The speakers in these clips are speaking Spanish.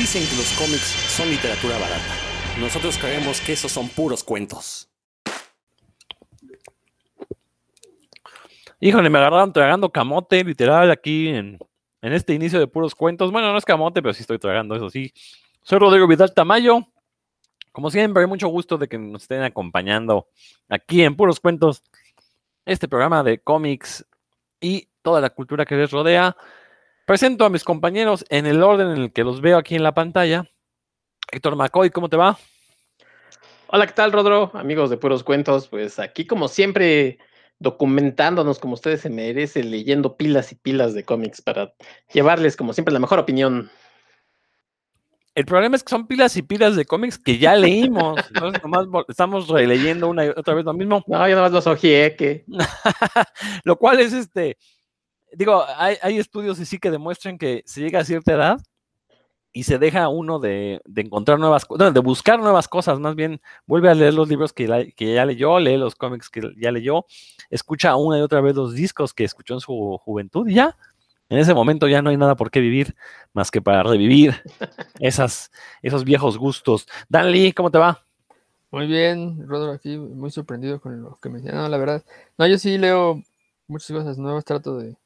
Dicen que los cómics son literatura barata. Nosotros creemos que esos son puros cuentos. Híjole, me agarraron tragando camote, literal, aquí en, en este inicio de puros cuentos. Bueno, no es camote, pero sí estoy tragando, eso sí. Soy Rodrigo Vidal Tamayo. Como siempre, mucho gusto de que nos estén acompañando aquí en Puros Cuentos, este programa de cómics y toda la cultura que les rodea. Presento a mis compañeros en el orden en el que los veo aquí en la pantalla. Héctor McCoy, ¿cómo te va? Hola, ¿qué tal, Rodro? Amigos de Puros Cuentos, pues aquí como siempre documentándonos como ustedes se merecen, leyendo pilas y pilas de cómics para llevarles como siempre la mejor opinión. El problema es que son pilas y pilas de cómics que ya leímos. Entonces, nomás estamos releyendo una y otra vez lo mismo. No, yo nomás los ojeé que. lo cual es este. Digo, hay, hay, estudios y sí que demuestran que se llega a cierta edad y se deja uno de, de encontrar nuevas cosas, de buscar nuevas cosas, más bien vuelve a leer los libros que, que, ya leyó, lee los cómics que ya leyó, escucha una y otra vez los discos que escuchó en su juventud y ya, en ese momento ya no hay nada por qué vivir más que para revivir esas, esos viejos gustos. Dan Lee, ¿cómo te va? Muy bien, Rodro, aquí muy sorprendido con lo que me decían. No, la verdad, no, yo sí leo muchas cosas nuevas, trato de,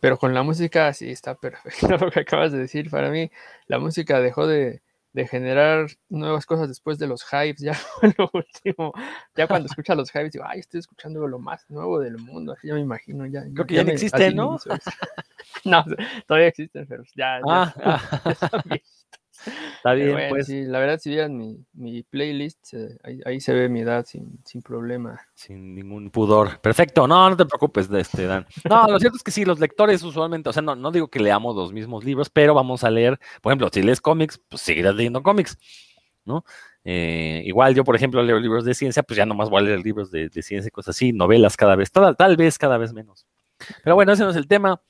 pero con la música sí está perfecto lo que acabas de decir. Para mí, la música dejó de, de generar nuevas cosas después de los hypes, ya lo último, ya cuando escucha los hypes, digo, ay, estoy escuchando lo más nuevo del mundo, así ya me imagino, ya. Creo que ya, ya no existe, ¿no? no, todavía existen, pero ya, ah, ya, ah. Está bien, bueno, pues. Sí, la verdad, si vieran mi, mi playlist, eh, ahí, ahí, se ve mi edad sin, sin problema. Sin ningún pudor. Perfecto, no, no te preocupes de este, Dan. No, lo cierto es que sí, los lectores usualmente, o sea, no, no digo que leamos los mismos libros, pero vamos a leer, por ejemplo, si lees cómics, pues seguirás leyendo cómics, ¿no? Eh, igual yo, por ejemplo, leo libros de ciencia, pues ya nomás voy a leer libros de, de ciencia y cosas así, novelas cada vez, tal, tal vez cada vez menos. Pero bueno, ese no es el tema.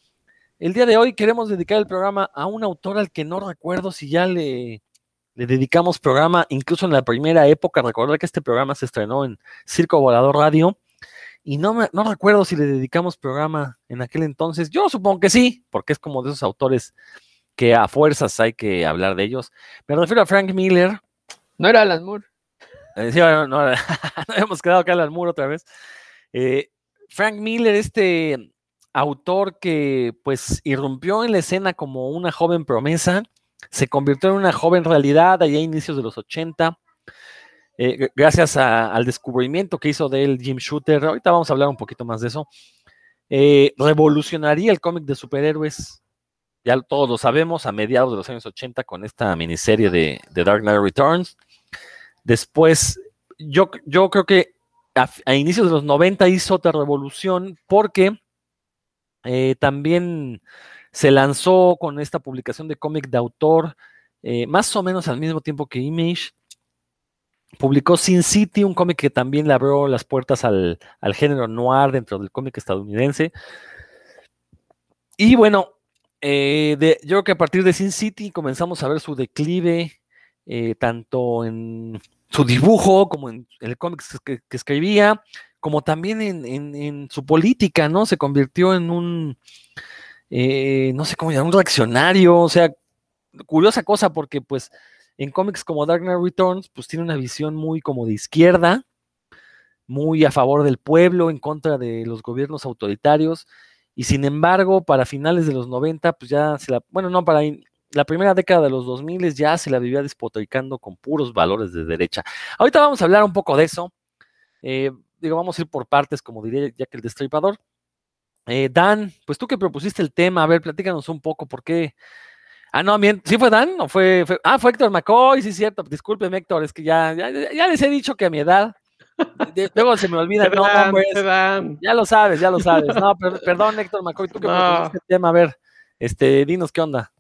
El día de hoy queremos dedicar el programa a un autor al que no recuerdo si ya le, le dedicamos programa, incluso en la primera época. Recordar que este programa se estrenó en Circo Volador Radio. Y no, me, no recuerdo si le dedicamos programa en aquel entonces. Yo supongo que sí, porque es como de esos autores que a fuerzas hay que hablar de ellos. Me refiero a Frank Miller. No era Alan Moore. Eh, sí, no, no, no, hemos quedado acá Alan Moore otra vez. Eh, Frank Miller, este autor que pues irrumpió en la escena como una joven promesa, se convirtió en una joven realidad allá a inicios de los 80, eh, gracias al descubrimiento que hizo de él Jim Shooter, ahorita vamos a hablar un poquito más de eso, eh, revolucionaría el cómic de superhéroes, ya todos lo sabemos, a mediados de los años 80 con esta miniserie de, Dark Knight Returns. Después, yo, yo creo que a inicios de los 90 hizo otra revolución porque eh, también se lanzó con esta publicación de cómic de autor, eh, más o menos al mismo tiempo que Image. Publicó Sin City, un cómic que también le abrió las puertas al, al género noir dentro del cómic estadounidense. Y bueno, eh, de, yo creo que a partir de Sin City comenzamos a ver su declive, tanto en su dibujo como en, el cómic que, escribía, como también en, su política, ¿no? Se convirtió en un, eh, no sé cómo llamar, un reaccionario, o sea, curiosa cosa porque pues en cómics como Dark Knight Returns, pues tiene una visión muy como de izquierda, muy a favor del pueblo, en contra de los gobiernos autoritarios, y sin embargo, para finales de los 90, pues ya se la, bueno, no, para la primera década de los 2000 ya se la vivía despotricando con puros valores de derecha. Ahorita vamos a hablar un poco de eso. Eh, digo, vamos a ir por partes, como diría Jack el Destripador. Eh, Dan, pues tú que propusiste el tema, a ver, platícanos un poco por qué. Ah, no, bien, ¿sí fue Dan? ¿O fue, fue, Ah, fue Héctor McCoy, sí es cierto. Disculpe, Héctor, es que ya, ya, ya, les he dicho que a mi edad. Luego se me olvida. no, hombre, ya lo sabes, ya lo sabes. No, per, perdón, Héctor McCoy, tú que no. propusiste el tema, a ver, este, dinos qué onda.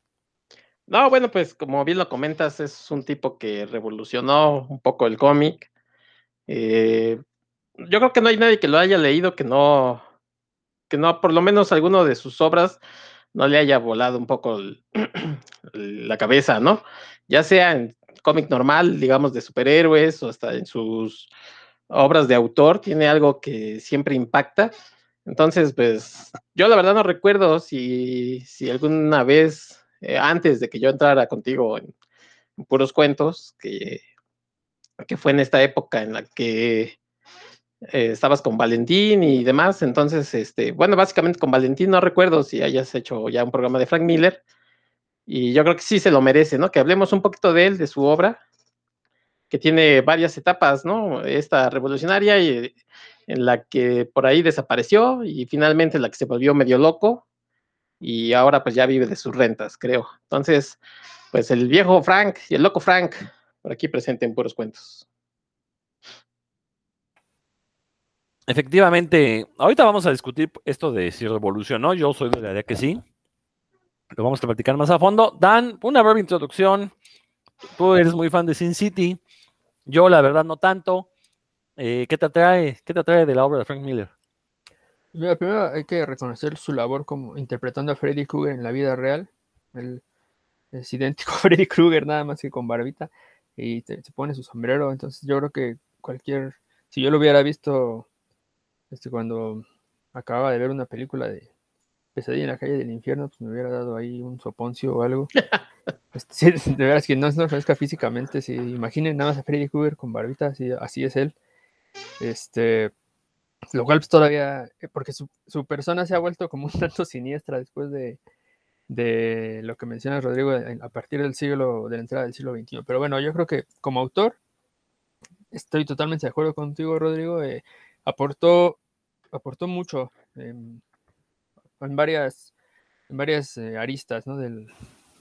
No, bueno, pues como bien lo comentas, es un tipo que revolucionó un poco el cómic. Eh, yo creo que no hay nadie que lo haya leído que no, que no, por lo menos alguno de sus obras no le haya volado un poco la cabeza, ¿no? Ya sea en cómic normal, digamos, de superhéroes, o hasta en sus obras de autor, tiene algo que siempre impacta. Entonces, pues, yo la verdad no recuerdo si, si alguna vez, eh, antes de que yo entrara contigo en, puros cuentos, que, que fue en esta época en la que eh, estabas con Valentín y demás. Entonces, este, bueno, básicamente con Valentín no recuerdo si hayas hecho ya un programa de Frank Miller. Y yo creo que sí se lo merece, ¿no? Que hablemos un poquito de él, de su obra, que tiene varias etapas, ¿no? Esta revolucionaria y en la que por ahí desapareció y finalmente la que se volvió medio loco y ahora pues ya vive de sus rentas, creo. Entonces, pues el viejo Frank y el loco Frank, por aquí presente en puros cuentos. Efectivamente, ahorita vamos a discutir esto de si revolucionó, yo soy de la idea que sí. Lo vamos a platicar más a fondo. Dan, una breve introducción. Tú eres muy fan de Sin City. Yo, la verdad, no tanto. Eh, ¿qué, te atrae, ¿Qué te atrae de la obra de Frank Miller? Primero hay que reconocer su labor como interpretando a Freddy Krueger en la vida real. Él es idéntico a Freddy Krueger, nada más que con barbita. Y se pone su sombrero. Entonces, yo creo que cualquier. Si yo lo hubiera visto este, cuando acababa de ver una película de Pesadilla en la calle del infierno, pues me hubiera dado ahí un soponcio o algo. Este, de veras que no se nos físicamente, si imaginen nada más a Freddy Krueger con barbita, así, así es él. Este, lo cual pues todavía, eh, porque su, su, persona se ha vuelto como un tanto siniestra después de, de lo que menciona Rodrigo a partir del siglo, de la entrada del siglo XXI. Pero bueno, yo creo que como autor, estoy totalmente de acuerdo contigo, Rodrigo, eh, aportó, aportó mucho en, varias, en varias eh, aristas ¿no? del,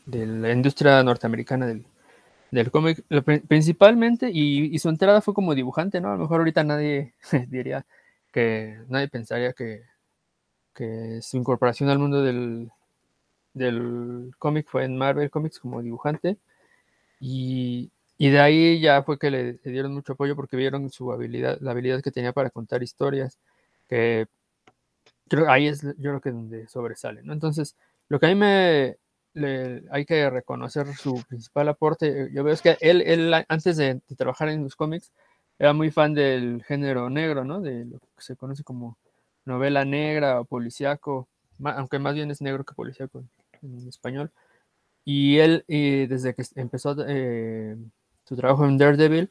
de la industria norteamericana del, del cómic, principalmente, y, su entrada fue como dibujante, ¿no? A lo mejor ahorita nadie diría que, nadie pensaría que, que su incorporación al mundo del, del cómic fue en Marvel Comics como dibujante, y, y de ahí ya fue que le, dieron mucho apoyo porque vieron su habilidad, la habilidad que tenía para contar historias, que ahí es yo creo que donde sobresale, ¿no? Entonces, lo que a mí me, hay que reconocer su principal aporte. Yo veo es que él, él antes de, trabajar en los cómics, era muy fan del género negro, ¿no? De lo que se conoce como novela negra o policíaco, aunque más bien es negro que policíaco en, español. Y él, desde que empezó eh, su trabajo en Daredevil,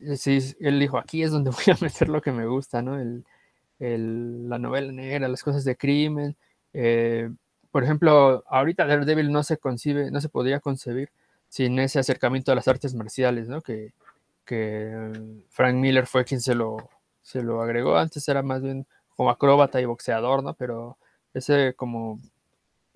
eh, él dijo, aquí es donde voy a meter lo que me gusta, ¿no? El, el, la novela negra, las cosas de crimen. Eh, por ejemplo, ahorita Daredevil no se concibe, no se podría concebir sin ese acercamiento a las artes marciales, ¿no? Que, Frank Miller fue quien se lo, se lo agregó. Antes era más bien como acróbata y boxeador, ¿no? Pero ese como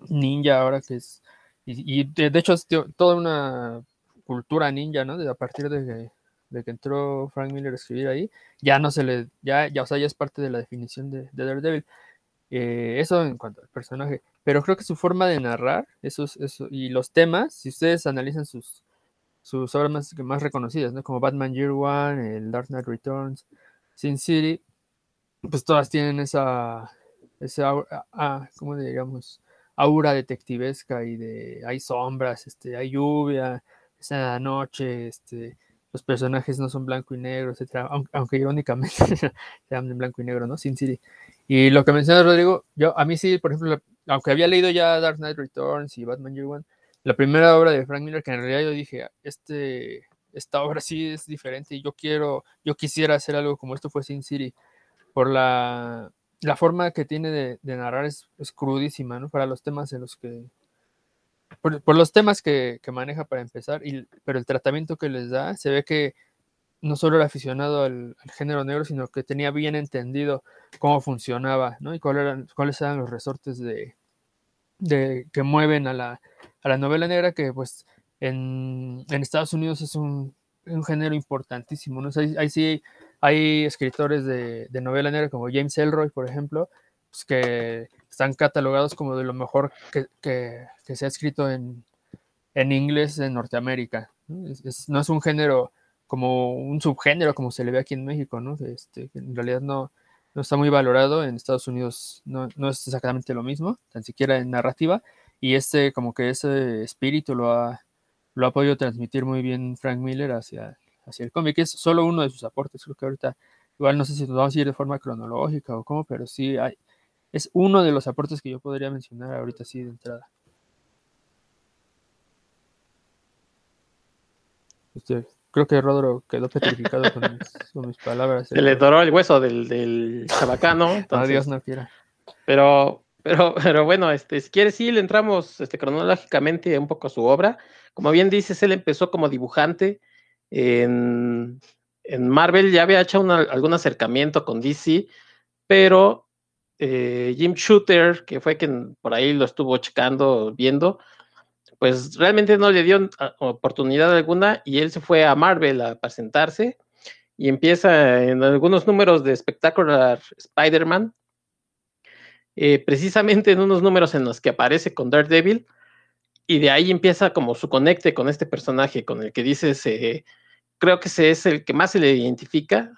ninja ahora que es... Y, de, hecho toda una cultura ninja, ¿no? De, a partir de que, de que entró Frank Miller a escribir ahí, ya no se le, ya, ya, o sea, ya es parte de la definición de, de Daredevil. Eh, eso en cuanto al personaje. Pero creo que su forma de narrar, eso, eso, y los temas, si ustedes analizan sus, sus obras más, más reconocidas, ¿no? Como Batman Year One, el Dark Knight Returns, Sin City, pues todas tienen esa, esa ¿cómo digamos? aura detectivesca y de hay sombras, este, hay lluvia, esa noche, este, los personajes no son blanco y negro, etcétera, aunque, aunque irónicamente se llaman en blanco y negro, ¿no? Sin City. Y lo que menciona Rodrigo, yo a mí sí, por ejemplo, aunque había leído ya Dark Knight Returns y Batman Year One, la primera obra de Frank Miller, que en realidad yo dije, este, esta obra sí es diferente y yo quiero, yo quisiera hacer algo como esto fue Sin City, por la, la forma que tiene de, narrar es, crudísima, ¿no? Para los temas en los que, por, los temas que, que, maneja para empezar, y, pero el tratamiento que les da, se ve que no solo era aficionado al, género negro, sino que tenía bien entendido cómo funcionaba, ¿no? Y cuáles eran, cuáles eran los resortes de, de que mueven a la, a la, novela negra, que pues en, en Estados Unidos es un, un, género importantísimo, ¿no? ahí, sí hay escritores de, de, novela negra como James Elroy, por ejemplo, pues que están catalogados como de lo mejor que, que, que se ha escrito en, en inglés en Norteamérica. ¿no? Es, no es un género como un subgénero, como se le ve aquí en México, ¿no? Este, en realidad no, no está muy valorado. En Estados Unidos no, no, es exactamente lo mismo, tan siquiera en narrativa. Y este, como que ese espíritu lo ha, lo ha podido transmitir muy bien Frank Miller hacia, hacia el cómic. Es solo uno de sus aportes. Creo que ahorita, igual no sé si nos vamos a ir de forma cronológica o cómo, pero sí hay, es uno de los aportes que yo podría mencionar ahorita sí de entrada. Este, creo que Rodro quedó petrificado con mis, con mis palabras. Se le doró el hueso del, del chabacano. entonces- Adiós, no quiera. Pero, pero, pero bueno, este, si quieres, sí, le entramos este, cronológicamente un poco a su obra. Como bien dices, él empezó como dibujante en, en Marvel, ya había hecho una- algún acercamiento con DC, pero eh, Jim Shooter, que fue quien por ahí lo estuvo checando, viendo, pues realmente no le dio ah, oportunidad alguna y él se fue a Marvel a presentarse y empieza en algunos números de Spectacular Spider-Man, eh, precisamente en unos números en los que aparece con Daredevil, y de ahí empieza como su conecte con este personaje, con el que dices, eh, creo que es el que más se le identifica.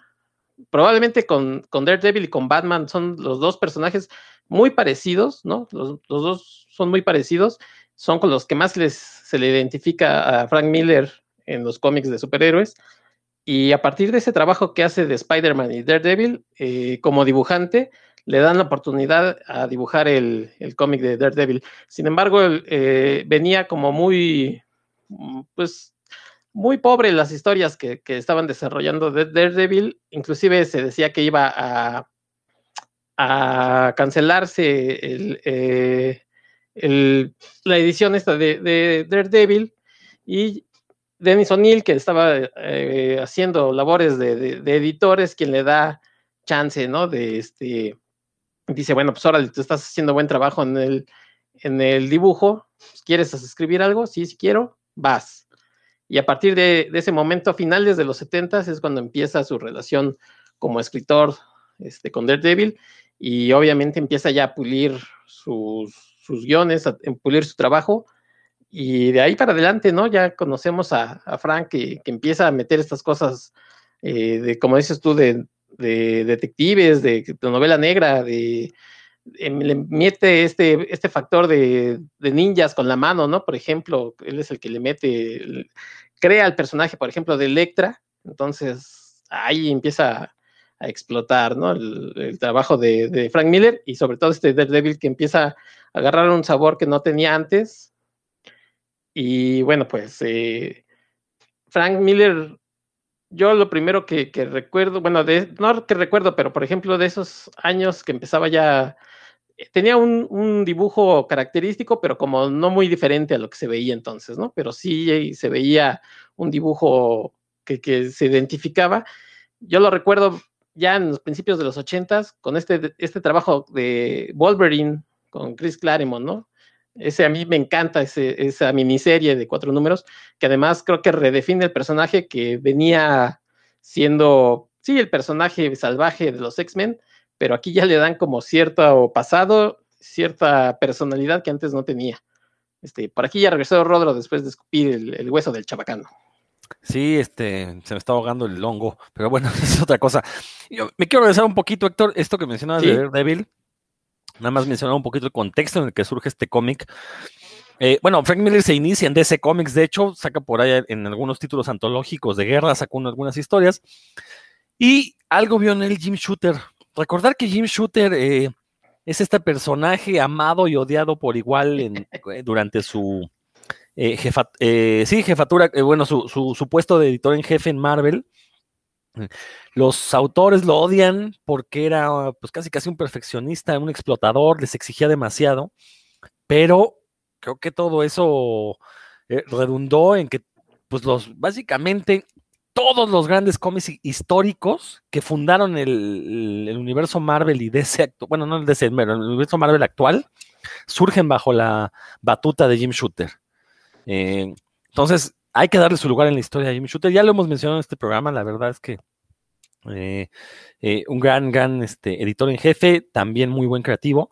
Probablemente con, con Daredevil y con Batman son los dos personajes muy parecidos, ¿no? Los, dos son muy parecidos, son con los que más les, se le identifica a Frank Miller en los cómics de superhéroes. Y a partir de ese trabajo que hace de Spider-Man y Daredevil, eh, como dibujante, le dan la oportunidad a dibujar el, el cómic de Daredevil. Sin embargo, eh, venía como muy, pues, muy pobre las historias que, que estaban desarrollando de Daredevil. Inclusive se decía que iba a, a cancelarse el, eh, el- la edición esta de, de Daredevil y Dennis O'Neill, que estaba eh, haciendo labores de, de- de editores, quien le da chance, ¿no? De este, dice, bueno, pues ahora tú estás haciendo buen trabajo en el, en el dibujo, ¿quieres escribir algo? Sí, sí quiero, vas. Y a partir de, ese momento, finales de los 70 es cuando empieza su relación como escritor este, con Daredevil y obviamente empieza ya a pulir sus, sus guiones, a, pulir su trabajo y de ahí para adelante, ¿no? Ya conocemos a, Frank que, empieza a meter estas cosas eh, de, como dices tú, de, de detectives, de, de, novela negra, de, le mete este, este factor de, de, ninjas con la mano, ¿no? Por ejemplo, él es el que le mete, crea el personaje, por ejemplo, de Electra, entonces ahí empieza a, explotar, ¿no? El, el trabajo de, de, Frank Miller y sobre todo este Daredevil que empieza a agarrar un sabor que no tenía antes. Y bueno, pues eh, Frank Miller yo lo primero que, que recuerdo, bueno, de, no que recuerdo, pero por ejemplo de esos años que empezaba ya, tenía un, un, dibujo característico, pero como no muy diferente a lo que se veía entonces, ¿no? Pero sí se veía un dibujo que, que se identificaba. Yo lo recuerdo ya en los principios de los ochentas con este, este trabajo de Wolverine con Chris Claremont, ¿no? Ese a mí me encanta, ese, esa miniserie de cuatro números, que además creo que redefine el personaje que venía siendo, sí, el personaje salvaje de los X-Men, pero aquí ya le dan como cierto pasado, cierta personalidad que antes no tenía. Este, por aquí ya regresó Rodro después de escupir el, el hueso del chabacano. Sí, este, se me está ahogando el hongo, pero bueno, es otra cosa. Yo me quiero regresar un poquito, Héctor, esto que mencionabas ¿Sí? de Daredevil. Nada más mencionar un poquito el contexto en el que surge este cómic. Eh, bueno, Frank Miller se inicia en DC Comics, de hecho, saca por ahí en algunos títulos antológicos de guerra, sacó algunas historias. Y algo vio en él Jim Shooter. Recordar que Jim Shooter eh, es este personaje amado y odiado por igual en, durante su eh, jefa, sí, jefatura, eh, bueno, su, su, su puesto de editor en jefe en Marvel. Los autores lo odian porque era pues casi casi un perfeccionista, un explotador, les exigía demasiado, pero creo que todo eso eh, redundó en que pues los básicamente todos los grandes cómics históricos que fundaron el, universo Marvel y DC, bueno, no el DC, el universo Marvel actual, surgen bajo la batuta de Jim Shooter. Eh, entonces, hay que darle su lugar en la historia de Jimmy Shooter. Ya lo hemos mencionado en este programa, la verdad es que eh, eh, un gran, gran este, editor en jefe, también muy buen creativo.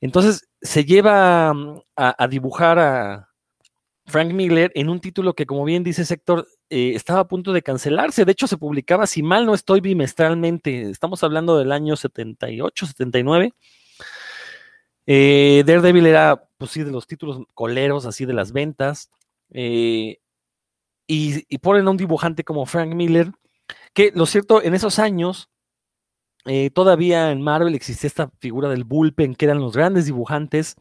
Entonces, se lleva a, a, dibujar a Frank Miller en un título que, como bien dice Sector, eh, estaba a punto de cancelarse. De hecho, se publicaba, si mal no estoy, bimestralmente. Estamos hablando del año 78, 79. Eh, Daredevil era, pues sí, de los títulos coleros, así de las ventas. Eh, y, y, ponen a un dibujante como Frank Miller, que lo cierto, en esos años, eh, todavía en Marvel existía esta figura del bullpen, que eran los grandes dibujantes,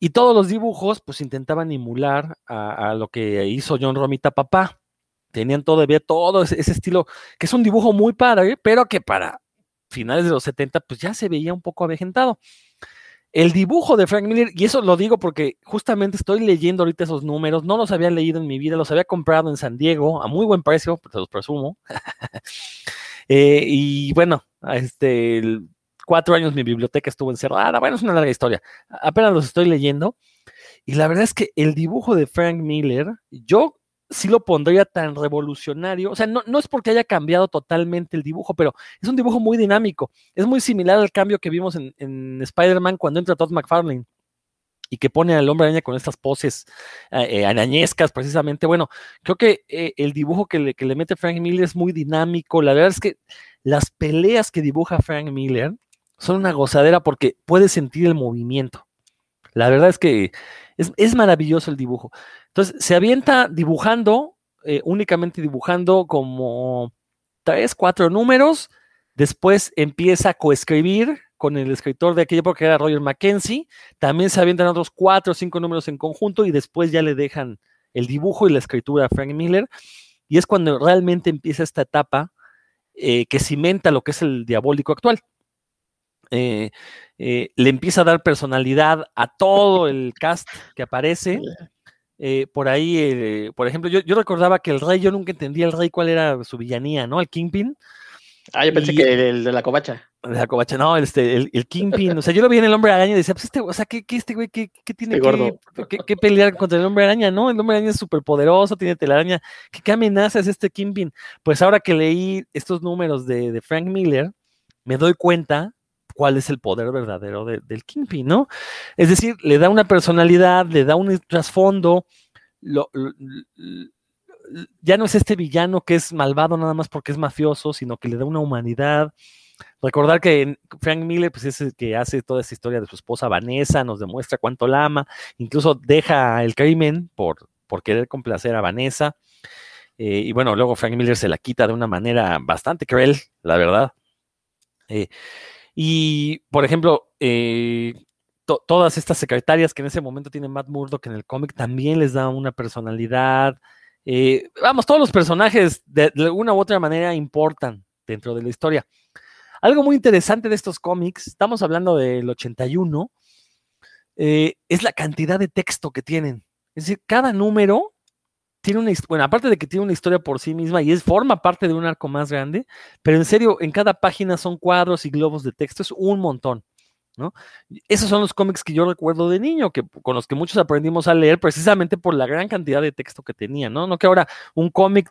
y todos los dibujos, pues intentaban emular a, lo que hizo John Romita Papá. tenían todavía todo ese, estilo, que es un dibujo muy padre, pero que para finales de los 70 pues ya se veía un poco avejentado. El dibujo de Frank Miller, y eso lo digo porque justamente estoy leyendo ahorita esos números, no los había leído en mi vida, los había comprado en San Diego a muy buen precio, te los presumo. Eh, y bueno, este, cuatro años mi biblioteca estuvo encerrada, bueno, es una larga historia, apenas los estoy leyendo. Y la verdad es que el dibujo de Frank Miller, yo sí lo pondría tan revolucionario, o sea, no, no es porque haya cambiado totalmente el dibujo, pero es un dibujo muy dinámico. Es muy similar al cambio que vimos en, en Spider-Man cuando entra Todd McFarlane y que pone al hombre araña con estas poses eh, eh, precisamente. Bueno, creo que eh, el dibujo que le, que le mete Frank Miller es muy dinámico. La verdad es que las peleas que dibuja Frank Miller son una gozadera porque puedes sentir el movimiento. La verdad es que es, maravilloso el dibujo. Entonces, se avienta dibujando, eh, únicamente dibujando como tres, cuatro números. Después empieza a coescribir con el escritor de aquella época que era Roger Mackenzie. También se avientan otros cuatro o cinco números en conjunto y después ya le dejan el dibujo y la escritura a Frank Miller. Y es cuando realmente empieza esta etapa eh, que cimenta lo que es el diabólico actual. Eh, eh, le empieza a dar personalidad a todo el cast que aparece. Eh, por ahí, por ejemplo, yo, yo, recordaba que el rey, yo nunca entendía el rey cuál era su villanía, ¿no? El Kingpin. Ah, yo pensé y, que el de la covacha. De la covacha, no, este, el, el Kingpin. o sea, yo lo vi en el hombre araña y decía, pues este, o sea, ¿qué, qué este güey, qué, qué tiene este que, pelear contra el hombre araña, no? El hombre araña es súper poderoso, tiene telaraña. ¿Qué, ¿Qué, amenaza es este Kingpin? Pues ahora que leí estos números de, de Frank Miller, me doy cuenta cuál es el poder verdadero de, del Kingpin, ¿no? Es decir, le da una personalidad, le da un trasfondo, ya no es este villano que es malvado nada más porque es mafioso, sino que le da una humanidad. Recordar que Frank Miller pues, es el que hace toda esta historia de su esposa Vanessa, nos demuestra cuánto la ama, incluso deja el crimen por, por querer complacer a Vanessa. Eh, y bueno, luego Frank Miller se la quita de una manera bastante cruel, la verdad. Eh, y, por ejemplo, eh, to todas estas secretarias que en ese momento tiene Matt Murdock en el cómic también les da una personalidad. Eh, vamos, todos los personajes de, de, alguna u otra manera importan dentro de la historia. Algo muy interesante de estos cómics, estamos hablando del 81, eh, es la cantidad de texto que tienen. Es decir, cada número tiene una bueno, aparte de que tiene una historia por sí misma y es forma parte de un arco más grande, pero en serio, en cada página son cuadros y globos de texto, es un montón. ¿no? Esos son los cómics que yo recuerdo de niño, que con los que muchos aprendimos a leer precisamente por la gran cantidad de texto que tenía, ¿no? No que ahora un cómic,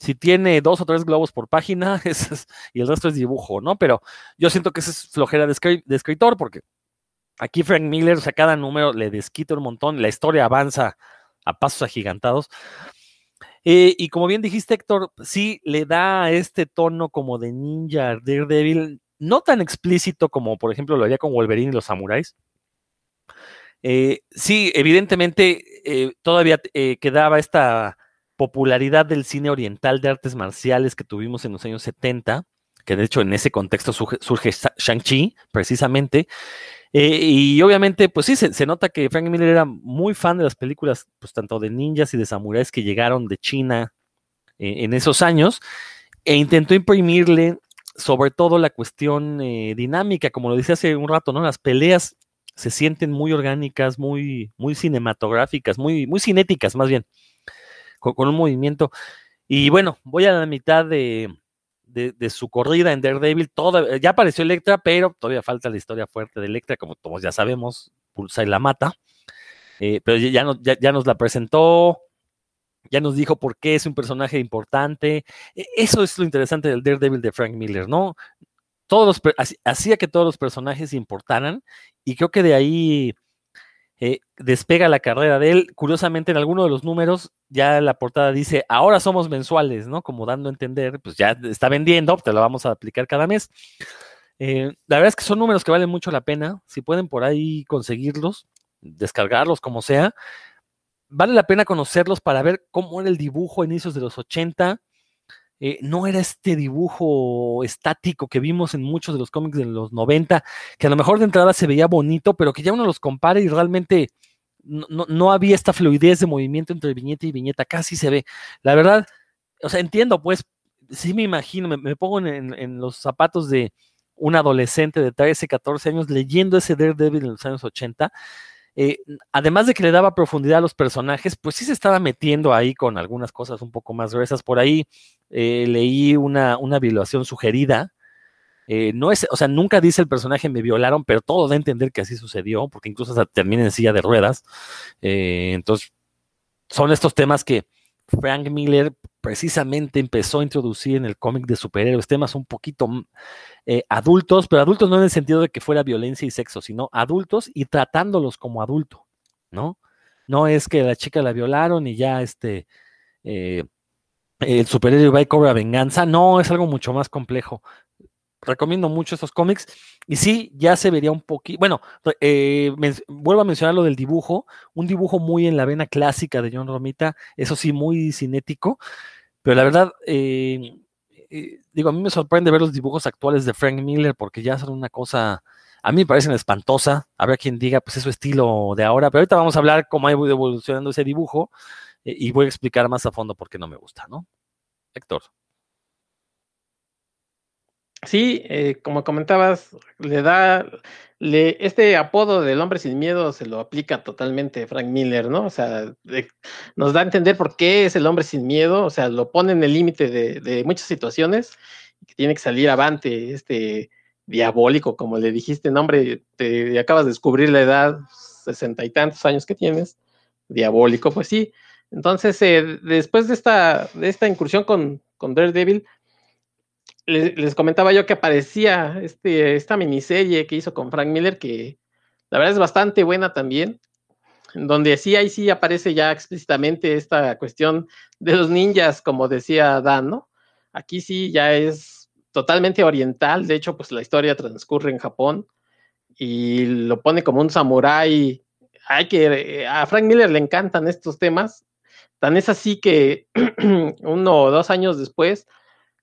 si tiene dos o tres globos por página, es, y el resto es dibujo, ¿no? Pero yo siento que esa es flojera de, de escritor, porque aquí Frank Miller, o sea, cada número le desquita un montón, la historia avanza a pasos agigantados. Eh, y como bien dijiste, Héctor, sí le da este tono como de ninja, Daredevil, no tan explícito como, por ejemplo, lo haría con Wolverine y los samuráis. Eh, sí, evidentemente eh, todavía quedaba esta popularidad del cine oriental de artes marciales que tuvimos en los años 70, que de hecho en ese contexto surge, surge Shang-Chi, precisamente. Eh, y obviamente, pues sí, se, nota que Frank Miller era muy fan de las películas, pues tanto de ninjas y de samuráis que llegaron de China eh, en esos años, e intentó imprimirle sobre todo la cuestión eh, dinámica, como lo decía hace un rato, ¿no? Las peleas se sienten muy orgánicas, muy, muy cinematográficas, muy, muy cinéticas más bien, con, con, un movimiento. Y bueno, voy a la mitad de, de, su corrida en Daredevil. Toda, ya apareció Electra, pero todavía falta la historia fuerte de Electra, como todos ya sabemos, pulsa y la mata. Eh, pero ya, no, ya, ya nos la presentó, ya nos dijo por qué es un personaje importante. Eso es lo interesante del Daredevil de Frank Miller, ¿no? Todos los, hacía que todos los personajes importaran y creo que de ahí eh, despega la carrera de él. Curiosamente, en alguno de los números ya la portada dice, ahora somos mensuales, ¿no? Como dando a entender, pues ya está vendiendo, te lo vamos a aplicar cada mes. Eh, la verdad es que son números que valen mucho la pena. Si pueden por ahí conseguirlos, descargarlos, como sea, vale la pena conocerlos para ver cómo era el dibujo a inicios de los 80. Eh, no era este dibujo estático que vimos en muchos de los cómics de los 90, que a lo mejor de entrada se veía bonito, pero que ya uno los compara y realmente no, no, había esta fluidez de movimiento entre viñeta y viñeta, casi se ve. La verdad, o sea, entiendo, pues, sí me imagino, me, me pongo en, en, los zapatos de un adolescente de 13, 14 años leyendo ese Daredevil en los años 80. Eh, además de que le daba profundidad a los personajes, pues sí se estaba metiendo ahí con algunas cosas un poco más gruesas. Por ahí eh, leí una, una violación sugerida. Eh, no es, o sea, nunca dice el personaje me violaron, pero todo da a entender que así sucedió, porque incluso hasta termina en silla de ruedas. entonces, son estos temas que Frank Miller precisamente empezó a introducir en el cómic de superhéroes temas un poquito eh, adultos, pero adultos no en el sentido de que fuera violencia y sexo, sino adultos y tratándolos como adulto, ¿no? No es que la chica la violaron y ya este eh, el superhéroe va y cobra venganza, no, es algo mucho más complejo recomiendo mucho estos cómics. Y sí, ya se vería un poquito. Bueno, eh, vuelvo a mencionar lo del dibujo. Un dibujo muy en la vena clásica de John Romita. Eso sí, muy cinético. Pero la verdad, eh, eh, digo, a mí me sorprende ver los dibujos actuales de Frank Miller porque ya son una cosa. A mí me parecen espantosa. Habrá quien diga, pues es su estilo de ahora. Pero ahorita vamos a hablar cómo ha ido evolucionando ese dibujo. y voy a explicar más a fondo por qué no me gusta, ¿no? Héctor. Sí, eh, como comentabas, le da, este apodo del hombre sin miedo se lo aplica totalmente Frank Miller, ¿no? O sea, nos da a entender por qué es el hombre sin miedo, o sea, lo pone en el límite de, muchas situaciones, que tiene que salir avante, este diabólico, como le dijiste, nombre, te acabas de descubrir la edad, sesenta y tantos años que tienes, diabólico, pues sí. Entonces, eh, después de esta, de esta incursión con, con Daredevil, les, comentaba yo que aparecía este, esta miniserie que hizo con Frank Miller, que la verdad es bastante buena también, donde sí, ahí sí aparece ya explícitamente esta cuestión de los ninjas, como decía Dan, ¿no? Aquí sí ya es totalmente oriental, de hecho, pues la historia transcurre en Japón y lo pone como un samurái. Hay que, a Frank Miller le encantan estos temas, tan es así que uno o dos años después,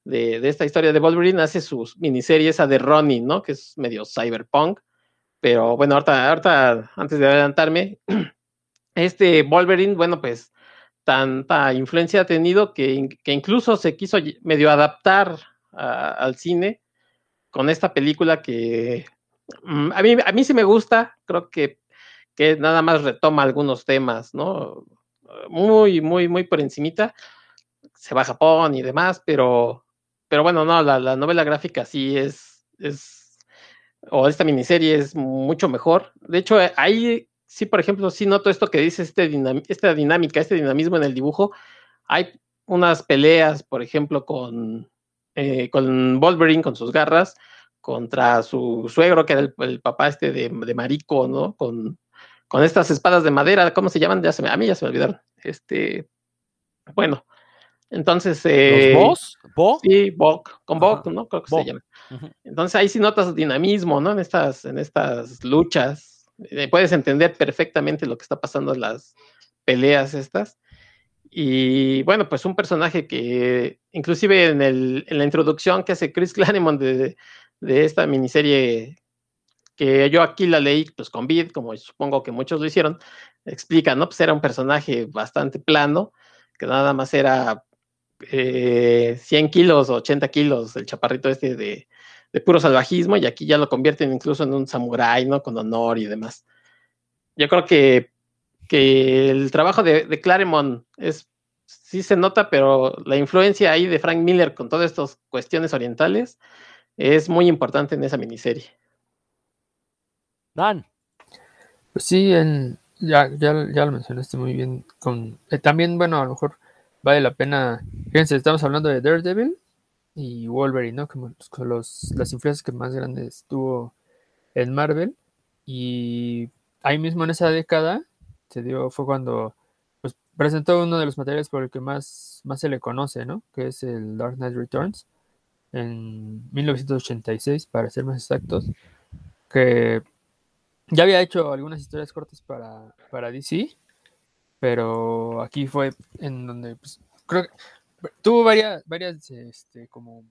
de, esta historia de Wolverine, hace sus miniserie esa de Ronnie, ¿no? Que es medio cyberpunk. Pero bueno, ahorita, ahorita antes de adelantarme, este Wolverine, bueno, pues tanta influencia ha tenido que, incluso se quiso medio adaptar al cine con esta película que mm, a, mí, a mí sí me gusta, creo que, que nada más retoma algunos temas, ¿no? Muy, muy, muy por encimita. Se va a Japón y demás, pero pero bueno, no, la, novela gráfica sí es, es, o esta miniserie es mucho mejor. De hecho, eh, ahí sí, por ejemplo, sí noto esto que dice este esta dinámica, este dinamismo en el dibujo. Hay unas peleas, por ejemplo, con, eh, con Wolverine, con sus garras, contra su suegro, que era el, papá este de, de, Marico, ¿no? Con, con estas espadas de madera, ¿cómo se llaman? Ya se a mí ya se me olvidaron. Este, bueno, entonces. Eh, ¿Los ¿Bo? Sí, Bok, con Bok, ¿no? Creo que se llama. Entonces ahí sí notas dinamismo, ¿no? En estas, en estas luchas. Eh, puedes entender perfectamente lo que está pasando en las peleas estas. Y bueno, pues un personaje que inclusive en, el, en la introducción que hace Chris Claremont de, de, esta miniserie que yo aquí la leí pues con Vid, como supongo que muchos lo hicieron, explica, ¿no? Pues era un personaje bastante plano, que nada más era 100 eh, kilos, 80 kilos, el chaparrito este de, puro salvajismo, y aquí ya lo convierten incluso en un samurái, ¿no? Con honor y demás. Yo creo que, que el trabajo de, de, Claremont es, sí se nota, pero la influencia ahí de Frank Miller con todas estas cuestiones orientales es muy importante en esa miniserie. Dan. Pues sí, ya, ya, ya, lo mencionaste muy bien. Con, eh, también, bueno, a lo mejor vale la pena. Fíjense, estamos hablando de Daredevil y Wolverine, ¿no? Como los, las influencias que más grandes tuvo en Marvel. Y ahí mismo en esa década se dio, fue cuando pues, presentó uno de los materiales por el que más, más se le conoce, ¿no? Que es el Dark Knight Returns en 1986, para ser más exactos. Que ya había hecho algunas historias cortas para, para DC pero aquí fue en donde pues, creo que tuvo varias, varias este, como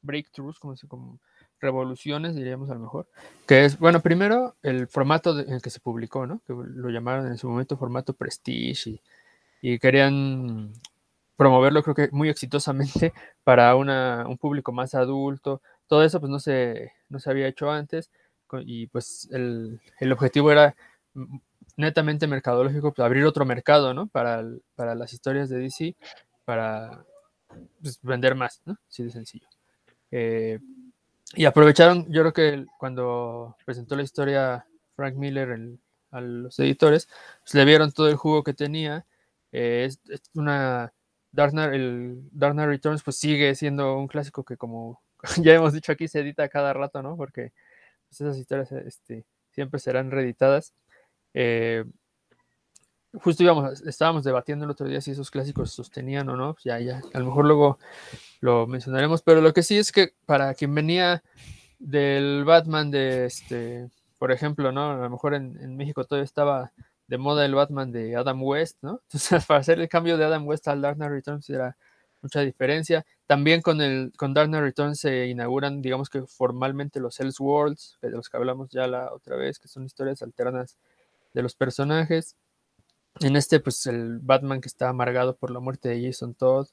breakthroughs, como, revoluciones, diríamos a lo mejor, que es, bueno, primero el formato en el que se publicó, ¿no? Que lo llamaron en su momento formato Prestige y, querían promoverlo creo que muy exitosamente para una, un público más adulto. Todo eso pues no se, no se había hecho antes y pues el, el objetivo era netamente mercadológico, pues abrir otro mercado, ¿no? Para, para las historias de DC, para pues, vender más, ¿no? Así de sencillo. Eh, y aprovecharon, yo creo que cuando presentó la historia Frank Miller a los editores, pues le vieron todo el jugo que tenía. Eh, es, una Dark Knight, el Dark Knight Returns pues sigue siendo un clásico que como ya hemos dicho aquí se edita cada rato, ¿no? Porque pues, esas historias este, siempre serán reeditadas. Eh, justo íbamos, estábamos debatiendo el otro día si esos clásicos sostenían o no, ya, ya, a lo mejor luego lo mencionaremos, pero lo que sí es que para quien venía del Batman de este, por ejemplo, ¿no? A lo mejor en, México todavía estaba de moda el Batman de Adam West, ¿no? Entonces, para hacer el cambio de Adam West al Dark Knight Returns era mucha diferencia. También con el con Dark Knight Returns se inauguran, digamos que formalmente los Elseworlds, de los que hablamos ya la otra vez, que son historias alternas de los personajes. En este, pues el Batman que está amargado por la muerte de Jason Todd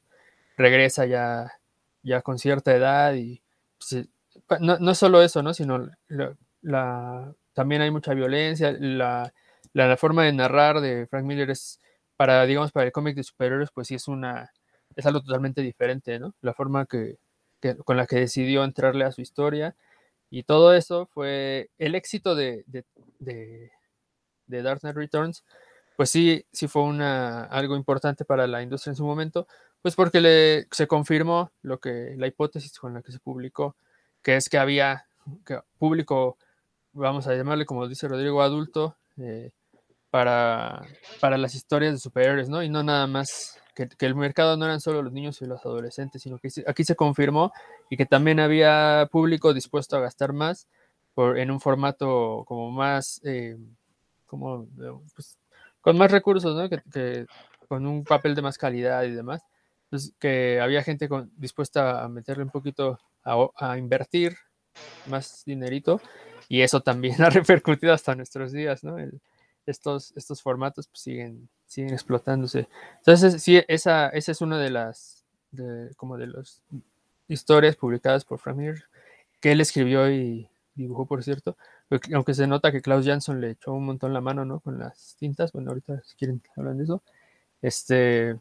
regresa ya, ya con cierta edad y pues, no, no solo eso, ¿no? Sino la, también hay mucha violencia. La, la, forma de narrar de Frank Miller es para, digamos, para el cómic de superhéroes, pues sí es una, es algo totalmente diferente, ¿no? La forma que, con la que decidió entrarle a su historia y todo eso fue el éxito de, de, de Dark Knight Returns, pues sí, sí fue una, algo importante para la industria en su momento, pues porque le, se confirmó lo que, la hipótesis con la que se publicó, que es que había público, vamos a llamarle como dice Rodrigo, adulto, eh, para, para las historias de superhéroes, ¿no? Y no nada más, que, el mercado no eran solo los niños y los adolescentes, sino que aquí se confirmó y que también había público dispuesto a gastar más por, en un formato como más... Eh, como pues, con más recursos, ¿no? Que, con un papel de más calidad y demás. Que había gente dispuesta a meterle un poquito a, invertir más dinerito y eso también ha repercutido hasta nuestros días, ¿no? estos, formatos pues, siguen, explotándose. Entonces, sí, esa, es una de las, de las historias publicadas por Framir que él escribió y dibujó, por cierto, aunque se nota que Klaus Jansson le echó un montón la mano, ¿no? Con las tintas, bueno, ahorita si quieren hablar de eso, este,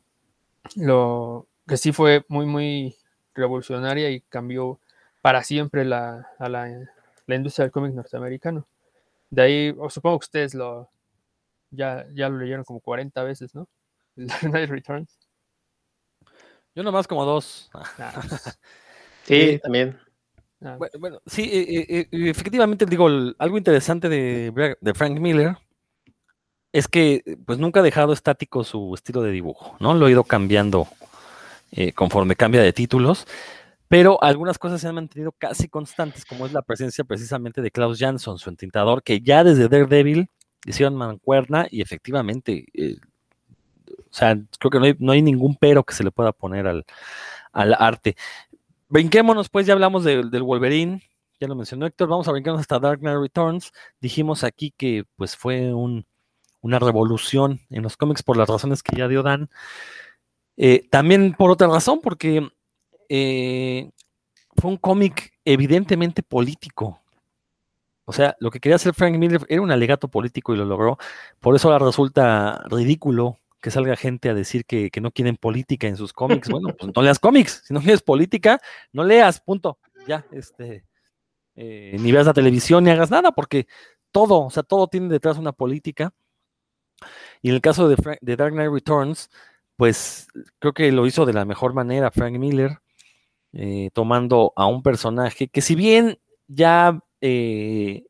lo que sí fue muy, muy revolucionaria y cambió para siempre la, a la, la industria del cómic norteamericano. De ahí, supongo que ustedes lo, ya, ya lo leyeron como 40 veces, ¿no? El Dark Knight Returns. Yo nomás como dos. Ah, pues. sí, también. Ah. Bueno, sí, eh, eh, eh, efectivamente, digo, algo interesante de, Frank Miller es que pues nunca ha dejado estático su estilo de dibujo, ¿no? Lo ha ido cambiando conforme cambia de títulos, pero algunas cosas se han mantenido casi constantes, como es la presencia precisamente de Klaus Jansson, su entintador, que ya desde Daredevil hicieron mancuerna y efectivamente, o sea, creo que no hay, no hay, ningún pero que se le pueda poner al, al arte. Brinquémonos, pues ya hablamos del Wolverine, ya lo mencionó Héctor, vamos a brincarnos hasta Dark Knight Returns. Dijimos aquí que pues fue una revolución en los cómics por las razones que ya dio Dan. Eh, también por otra razón, porque eh, fue un cómic evidentemente político. O sea, lo que quería hacer Frank Miller era un alegato político y lo logró. Por eso ahora resulta ridículo que salga gente a decir que, no quieren política en sus cómics. Bueno, pues no leas cómics. Si no quieres política, no leas, punto. Ya, este, eh, ni veas la televisión ni hagas nada, porque todo, o sea, todo tiene detrás una política. Y en el caso de, Dark Knight Returns, pues creo que lo hizo de la mejor manera Frank Miller, eh, tomando a un personaje que si bien ya eh,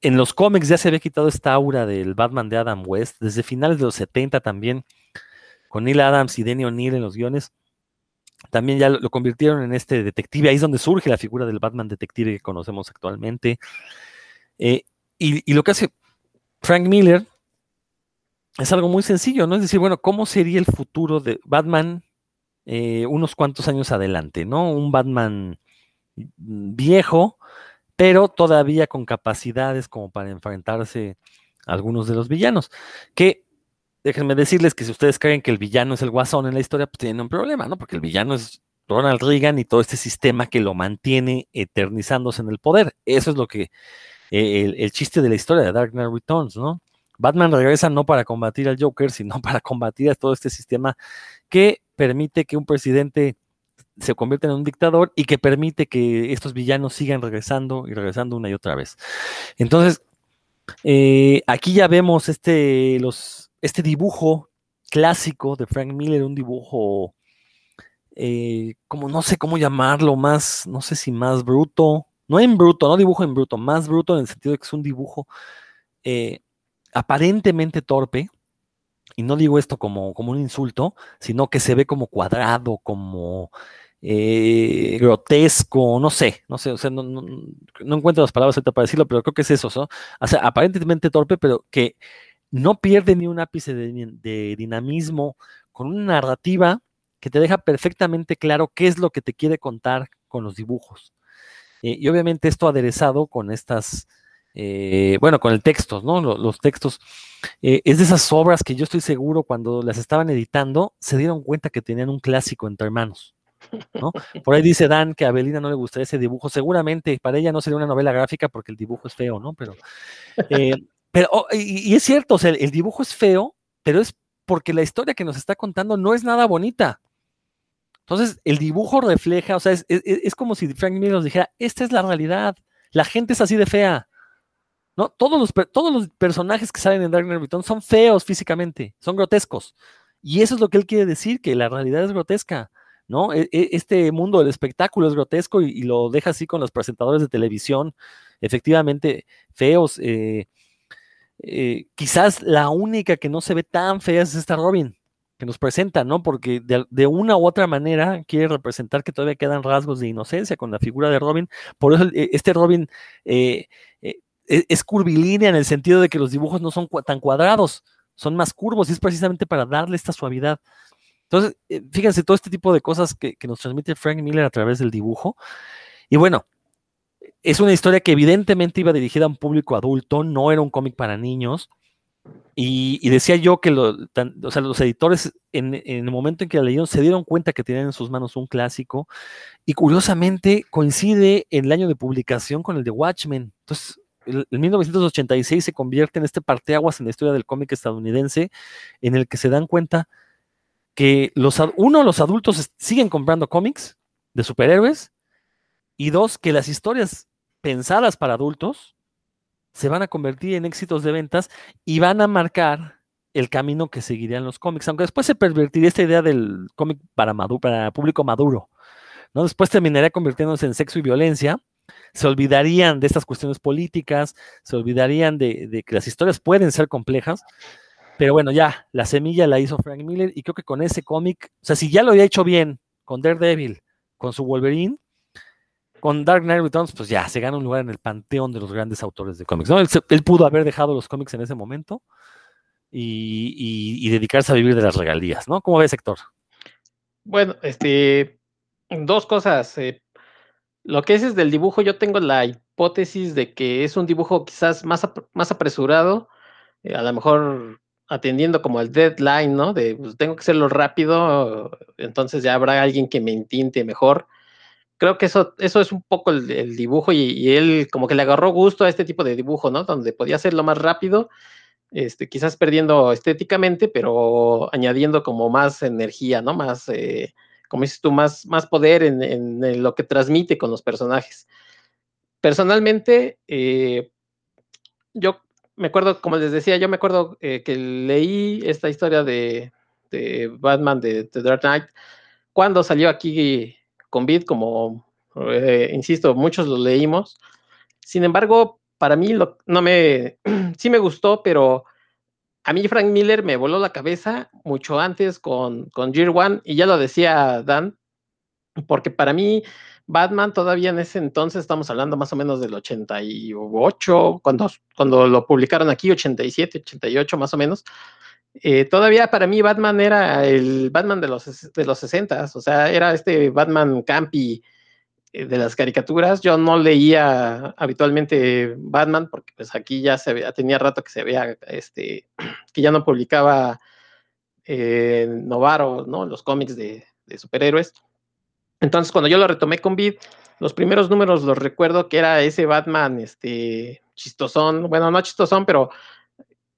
en los cómics ya se había quitado esta aura del Batman de Adam West, desde finales de los 70 también, con Neil Adams y Denny O'Neill en los guiones, también ya lo, convirtieron en este detective, ahí es donde surge la figura del Batman detective que conocemos actualmente. Eh, y, lo que hace Frank Miller es algo muy sencillo, ¿no? Es decir, bueno, ¿cómo sería el futuro de Batman eh, unos cuantos años adelante, ¿no? Un Batman viejo, pero todavía con capacidades como para enfrentarse a algunos de los villanos, que déjenme decirles que si ustedes creen que el villano es el guasón en la historia, pues tienen un problema, ¿no? Porque el villano es Ronald Reagan y todo este sistema que lo mantiene eternizándose en el poder. Eso es lo que, eh, el, el, chiste de la historia de Dark Knight Returns, ¿no? Batman regresa no para combatir al Joker, sino para combatir a todo este sistema que permite que un presidente se convierta en un dictador y que permite que estos villanos sigan regresando y regresando una y otra vez. Entonces, eh, aquí ya vemos este, los, este dibujo clásico de Frank Miller, un dibujo, eh, como no sé cómo llamarlo, más, no sé si más bruto, no en bruto, no dibujo en bruto, más bruto en el sentido de que es un dibujo eh, aparentemente torpe, y no digo esto como, como un insulto, sino que se ve como cuadrado, como eh, grotesco, no sé, no sé, o sea, no, encuentro las palabras ahorita para decirlo, pero creo que es eso, ¿no? O sea, aparentemente torpe, pero que no pierde ni un ápice de, dinamismo con una narrativa que te deja perfectamente claro qué es lo que te quiere contar con los dibujos. Eh, y obviamente esto aderezado con estas, eh, bueno, con el texto, ¿no? Los, textos. es de esas obras que yo estoy seguro cuando las estaban editando se dieron cuenta que tenían un clásico entre hermanos. Por ahí dice Dan que a Belina no le gustaría ese dibujo. Seguramente para ella no sería una novela gráfica porque el dibujo es feo, ¿no? Pero, eh, pero oh, y, es cierto, o sea, el, dibujo es feo, pero es porque la historia que nos está contando no es nada bonita. Entonces, el dibujo refleja, o sea, es, como si Frank Miller nos dijera, esta es la realidad, la gente es así de fea. ¿No? Todos los, todos los personajes que salen en Dark Knight son feos físicamente, son grotescos. Y eso es lo que él quiere decir, que la realidad es grotesca. ¿No? E, e, este mundo del espectáculo es grotesco y, lo deja así con los presentadores de televisión, efectivamente feos. Eh, eh, quizás la única que no se ve tan fea es esta Robin, que nos presenta, ¿no? Porque de, una u otra manera quiere representar que todavía quedan rasgos de inocencia con la figura de Robin. Por eso e, este Robin eh, es curvilínea en el sentido de que los dibujos no son tan cuadrados, son más curvos y es precisamente para darle esta suavidad. Entonces, eh, fíjense, todo este tipo de cosas que, nos transmite Frank Miller a través del dibujo. Y bueno, es una historia que evidentemente iba dirigida a un público adulto, no era un cómic para niños. Y, decía yo que los editores en, el momento en que la leyeron se dieron cuenta que tenían en sus manos un clásico y curiosamente coincide en el año de publicación con el de Watchmen. Entonces, el, 1986 se convierte en este parteaguas en la historia del cómic estadounidense en el que se dan cuenta que los, uno, los adultos siguen comprando cómics de superhéroes y dos, que las historias pensadas para adultos se van a convertir en éxitos de ventas y van a marcar el camino que seguirían los cómics, aunque después se pervertiría esta idea del cómic para, para público maduro, ¿no? Después terminaría convirtiéndose en sexo y violencia, se olvidarían de estas cuestiones políticas, se olvidarían de que las historias pueden ser complejas, pero bueno, ya, la semilla la hizo Frank Miller y creo que con ese cómic, o sea, si ya lo había hecho bien con Daredevil, con su Wolverine, con Dark Knight Returns, pues ya, se gana un lugar en el panteón de los grandes autores de cómics. ¿no? Él, pudo haber dejado los cómics en ese momento y, dedicarse a vivir de las regalías, ¿no? ¿Cómo ves, sector? Bueno, este, dos cosas. Eh, lo que es del dibujo, yo tengo la hipótesis de que es un dibujo quizás más, más apresurado, eh, a lo mejor atendiendo como el deadline, ¿no? De pues, tengo que hacerlo rápido, entonces ya habrá alguien que me intinte mejor. Creo que eso, eso es un poco el, dibujo y, él como que le agarró gusto a este tipo de dibujo, ¿no? Donde podía hacerlo más rápido, este, quizás perdiendo estéticamente, pero añadiendo como más energía, ¿no? Más, eh, como dices tú, más, más poder en, lo que transmite con los personajes. Personalmente, eh, yo me acuerdo, como les decía, yo me acuerdo eh, que leí esta historia de, Batman de, The Dark Knight cuando salió aquí con Beat, como, eh, insisto, muchos lo leímos. Sin embargo, para mí no me, sí me gustó, pero a mí Frank Miller me voló la cabeza mucho antes con, con Year One, y ya lo decía Dan, porque para mí Batman todavía en ese entonces, estamos hablando más o menos del 88, cuando, cuando lo publicaron aquí, 87, 88 más o menos. Eh, todavía para mí Batman era el Batman de los, de los 60, o sea, era este Batman campi eh, de las caricaturas. Yo no leía habitualmente Batman porque pues aquí ya se tenía rato que se vea, este, que ya no publicaba eh, Novaro, ¿no? Los cómics de, de, superhéroes. Entonces, cuando yo lo retomé con Vid, los primeros números los recuerdo que era ese Batman, este, chistosón, bueno, no chistosón, pero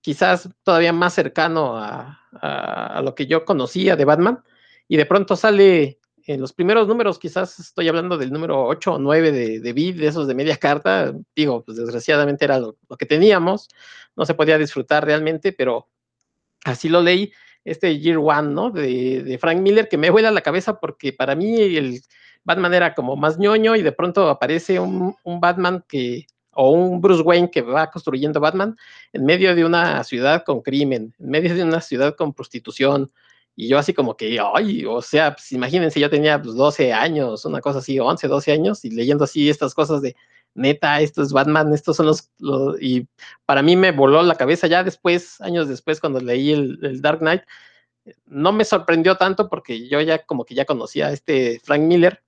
quizás todavía más cercano a, a, lo que yo conocía de Batman. Y de pronto sale en los primeros números, quizás estoy hablando del número 8 o 9 de, de Vid, de esos de media carta, digo, pues desgraciadamente era lo, lo, que teníamos, no se podía disfrutar realmente, pero así lo leí, este Year One, ¿no? De, de Frank Miller, que me vuela la cabeza porque para mí el Batman era como más ñoño y de pronto aparece un, un Batman que, o un Bruce Wayne que va construyendo Batman en medio de una ciudad con crimen, en medio de una ciudad con prostitución, y yo así como que, ay, o sea, pues imagínense, yo tenía pues, 12 años, una cosa así, 11, 12 años, y leyendo así estas cosas de, neta, esto es Batman, estos son los, y para mí me voló la cabeza ya después, años después, cuando leí el, Dark Knight, no me sorprendió tanto porque yo ya como que ya conocía a este Frank Miller.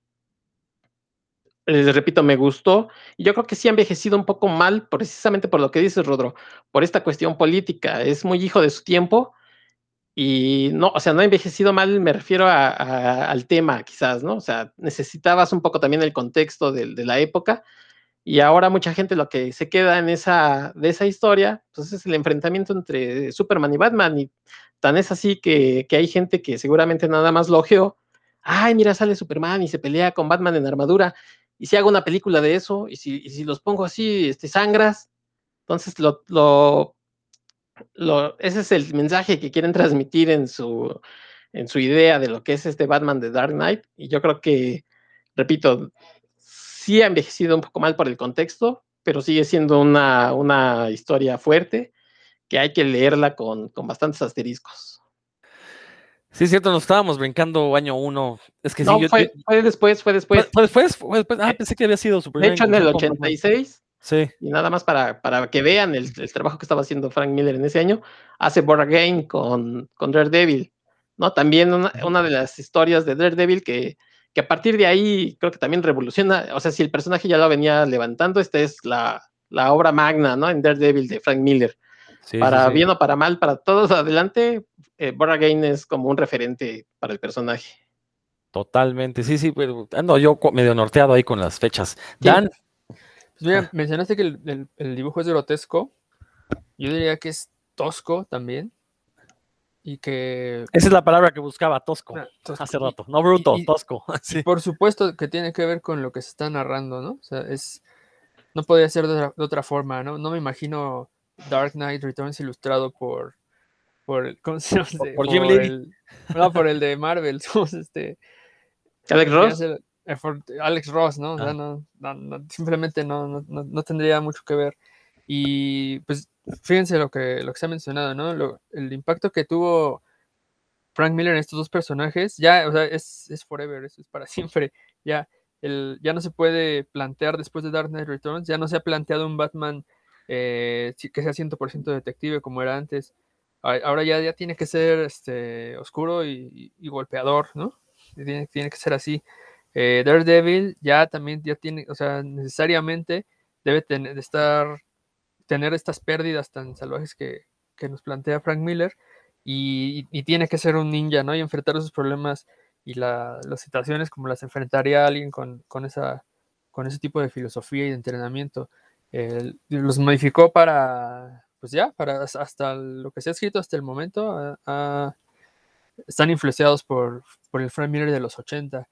Les repito, me gustó. Y yo creo que sí ha envejecido un poco mal, precisamente por lo que dices, Rodro, por esta cuestión política. Es muy hijo de su tiempo y no, o sea, no ha envejecido mal, me refiero al tema, quizás, ¿no? O sea, necesitabas un poco también el contexto de, la época, y ahora mucha gente lo que se queda en esa, de esa historia, pues es el enfrentamiento entre Superman y Batman, y tan es así que, que hay gente que seguramente nada más lo ojeó, ay, mira, sale Superman y se pelea con Batman en armadura, y si hago una película de eso, y si, si los pongo así, este, sangras, entonces lo, lo lo, ese es el mensaje que quieren transmitir en su, en su idea de lo que es este Batman de Dark Knight. Y yo creo que, repito, sí ha envejecido un poco mal por el contexto, pero sigue siendo una, una historia fuerte que hay que leerla con, con bastantes asteriscos. Sí, es cierto, nos estábamos brincando año uno. Es que no, sí, yo, fue, fue, después, fue después. Fue, después, fue después. Ah, pensé que había sido Superman. De hecho, en el 86 Sí. Y nada más para, para que vean el, el, trabajo que estaba haciendo Frank Miller en ese año, hace Born Again con, con Daredevil, ¿no? También una, una, de las historias de Daredevil que, que a partir de ahí creo que también revoluciona, o sea, si el personaje ya lo venía levantando, esta es la, la obra magna, ¿no? En Daredevil de Frank Miller. Sí, para sí, sí. bien o para mal, para todos adelante, eh, es como un referente para el personaje. Totalmente, sí, sí, pero ando yo medio norteado ahí con las fechas. Dan, pues mira, mencionaste que el, el, el, dibujo es grotesco. Yo diría que es tosco también. Y que. Esa es la palabra que buscaba, tosco. Ah, tosco. Hace rato. No bruto, y, tosco. Sí. Por supuesto que tiene que ver con lo que se está narrando, ¿no? O sea, es. No podría ser de otra, de otra forma, ¿no? No me imagino Dark Knight Returns ilustrado por. Por, ¿cómo se llama? Por, por Jim Lee. El, no, por el de Marvel. Este. Alex Ross. Alex Ross, ¿no? Ah. No, no, no, simplemente no, no, tendría mucho que ver. Y pues fíjense lo que, lo que se ha mencionado, ¿no? El impacto que tuvo Frank Miller en estos dos personajes, ya, o sea, es, es forever, eso es para siempre. Ya, el, ya no se puede plantear después de Dark Knight Returns, ya no se ha planteado un Batman eh, que sea 100% detective como era antes. Ahora ya, ya tiene que ser este, oscuro y, y golpeador, ¿no? Tiene, tiene que ser así. Eh, Daredevil ya también ya tiene, o sea, necesariamente debe tener, de estar, tener estas pérdidas tan salvajes que, que nos plantea Frank Miller y, tiene que ser un ninja, ¿no? Y enfrentar esos problemas y la, las situaciones como las enfrentaría alguien con, con, esa, con ese tipo de filosofía y de entrenamiento. Los modificó para, pues ya, para hasta lo que se ha escrito hasta el momento, a, a, están influenciados por, por el Frank Miller de los 80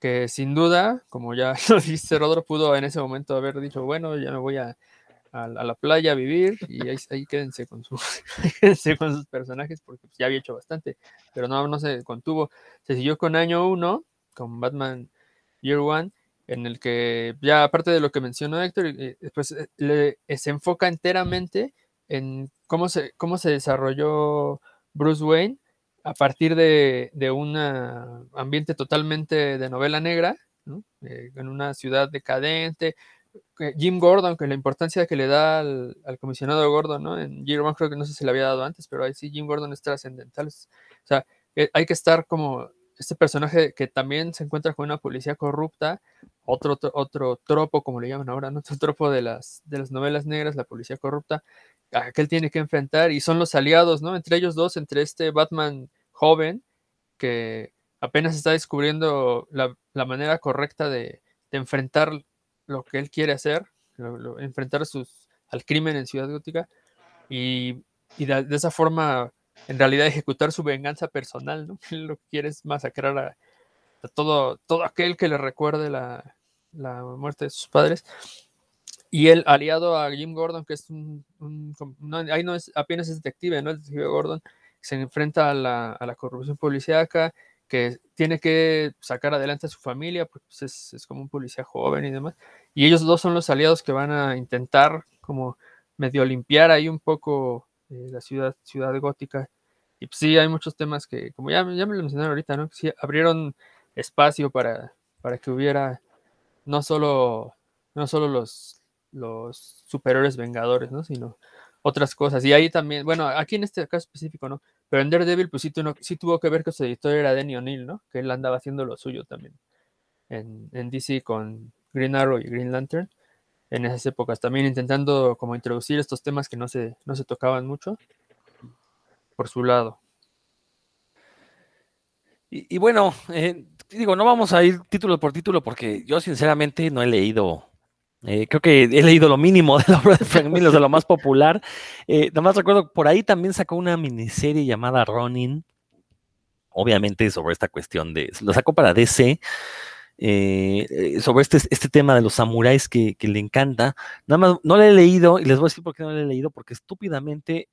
que sin duda, como ya lo dice Rodro, pudo en ese momento haber dicho, bueno, ya me voy a, a, la playa a vivir y ahí, quédense, con sus, con sus personajes porque pues, ya había hecho bastante, pero no, no se contuvo. Se siguió con año 1, con Batman Year One, en el que ya aparte de lo que mencionó Héctor, pues le, se enfoca enteramente en cómo se, cómo se desarrolló Bruce Wayne a partir de, de un ambiente totalmente de novela negra, eh, en una ciudad decadente. Jim Gordon, que la importancia que le da al, comisionado Gordon, ¿no? En Year creo que no sé si le había dado antes, pero ahí sí Jim Gordon es trascendental. O sea, eh, hay que estar como este personaje que también se encuentra con una policía corrupta, otro, otro, otro tropo, como le llaman ahora, ¿no? otro tropo de las, de las novelas negras, la policía corrupta, a que él tiene que enfrentar, y son los aliados, ¿no? Entre ellos dos, entre este Batman joven que apenas está descubriendo la, la manera correcta de, de, enfrentar lo que él quiere hacer, lo, lo, enfrentar sus, al crimen en Ciudad Gótica y, y de, esa forma en realidad ejecutar su venganza personal, ¿no? Él lo que quiere es masacrar a, todo, todo aquel que le recuerde la, la muerte de sus padres. Y él, aliado a Jim Gordon, que es un, un no, ahí no es, apenas es detective, ¿no? El detective Gordon se enfrenta a la, a la corrupción policíaca, que tiene que sacar adelante a su familia, porque pues, es, es, como un policía joven y demás. Y ellos dos son los aliados que van a intentar como medio limpiar ahí un poco eh, la ciudad, ciudad gótica. Y pues sí, hay muchos temas que, como ya, ya me lo mencionaron ahorita, ¿no? Que sí, abrieron espacio para, para que hubiera no solo, no solo los, los superiores vengadores, ¿no? Sino otras cosas. Y ahí también, bueno, aquí en este caso específico, ¿no? Pero en Daredevil, pues sí, tuvo, sí tuvo que ver que su editor era Denny O'Neill, ¿no? Que él andaba haciendo lo suyo también. En, en, DC con Green Arrow y Green Lantern. En esas épocas también intentando como introducir estos temas que no se, no se tocaban mucho por su lado. Y, bueno, eh, digo, no vamos a ir título por título porque yo sinceramente no he leído eh, creo que he leído lo mínimo de la obra de Frank Miller, de lo más popular. Eh, nada más recuerdo, por ahí también sacó una miniserie llamada Ronin, obviamente sobre esta cuestión de, lo sacó para DC, eh, sobre este, este tema de los samuráis que, le encanta. Nada más, no le he leído, y les voy a decir por qué no le he leído, porque estúpidamente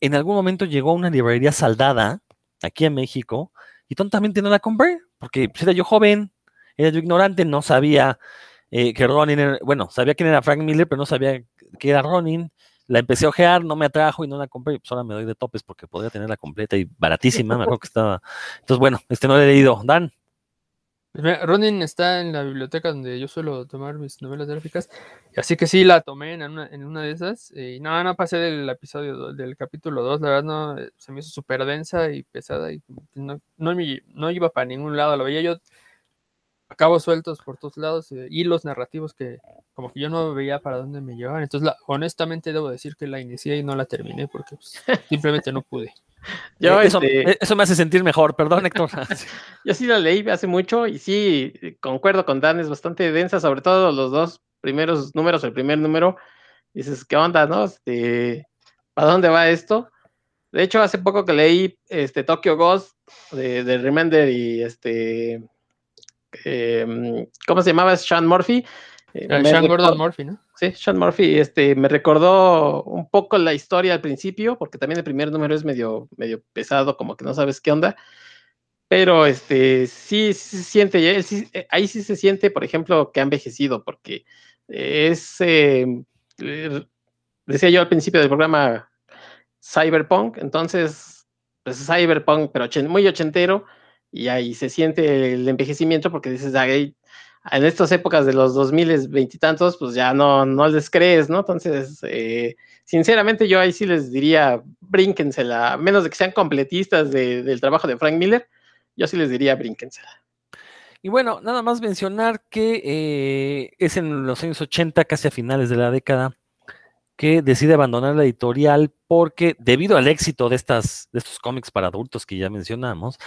en algún momento llegó una librería saldada aquí en México y tontamente no la compré, porque pues, era yo joven, era yo ignorante, no sabía eh, que Ronin, era, bueno, sabía quién era Frank Miller, pero no sabía que era Ronin. La empecé a ojear, no me atrajo y no la compré. Pues ahora me doy de topes porque podría tenerla completa y baratísima. me acuerdo que estaba. Entonces, bueno, este no le he leído. Dan. Pues Ronin está en la biblioteca donde yo suelo tomar mis novelas gráficas. Así que sí, la tomé en una, en una de esas. Y no, no pasé del episodio, del capítulo 2. La verdad, no, se me hizo súper densa y pesada. Y no, no, iba para ningún lado. Lo veía yo cabos sueltos por todos lados, eh, hilos narrativos que como que yo no veía para dónde me llevaban. Entonces, la, honestamente debo decir que la inicié y no la terminé porque pues, simplemente no pude. Yo, eso, este... eso, me hace sentir mejor, perdón Héctor. yo sí la leí hace mucho y sí, concuerdo con Dan, es bastante densa, sobre todo los dos primeros números, el primer número, dices, ¿qué onda, no? Este, ¿Para dónde va esto? De hecho, hace poco que leí este Tokyo Ghost de, de Remender y este eh, ¿cómo se llamaba? Sean Murphy. Eh, Sean Gordon Murphy, ¿no? Sí, Sean Murphy, este, me recordó un poco la historia al principio, porque también el primer número es medio, medio pesado, como que no sabes qué onda. Pero este, sí, sí se siente, sí, eh, ahí sí se siente, por ejemplo, que ha envejecido, porque es, eh, decía yo al principio del programa, Cyberpunk, entonces, pues Cyberpunk, pero muy ochentero, y ahí se siente el envejecimiento porque dices, ahí, en estas épocas de los 2000 veintitantos, pues ya no, no les crees, ¿no? Entonces, eh, sinceramente yo ahí sí les diría, brínquensela, a menos de que sean completistas de, del trabajo de Frank Miller, yo sí les diría, brínquensela. Y bueno, nada más mencionar que eh, es en los años 80, casi a finales de la década, que decide abandonar la editorial porque debido al éxito de, estas, de estos cómics para adultos que ya mencionamos,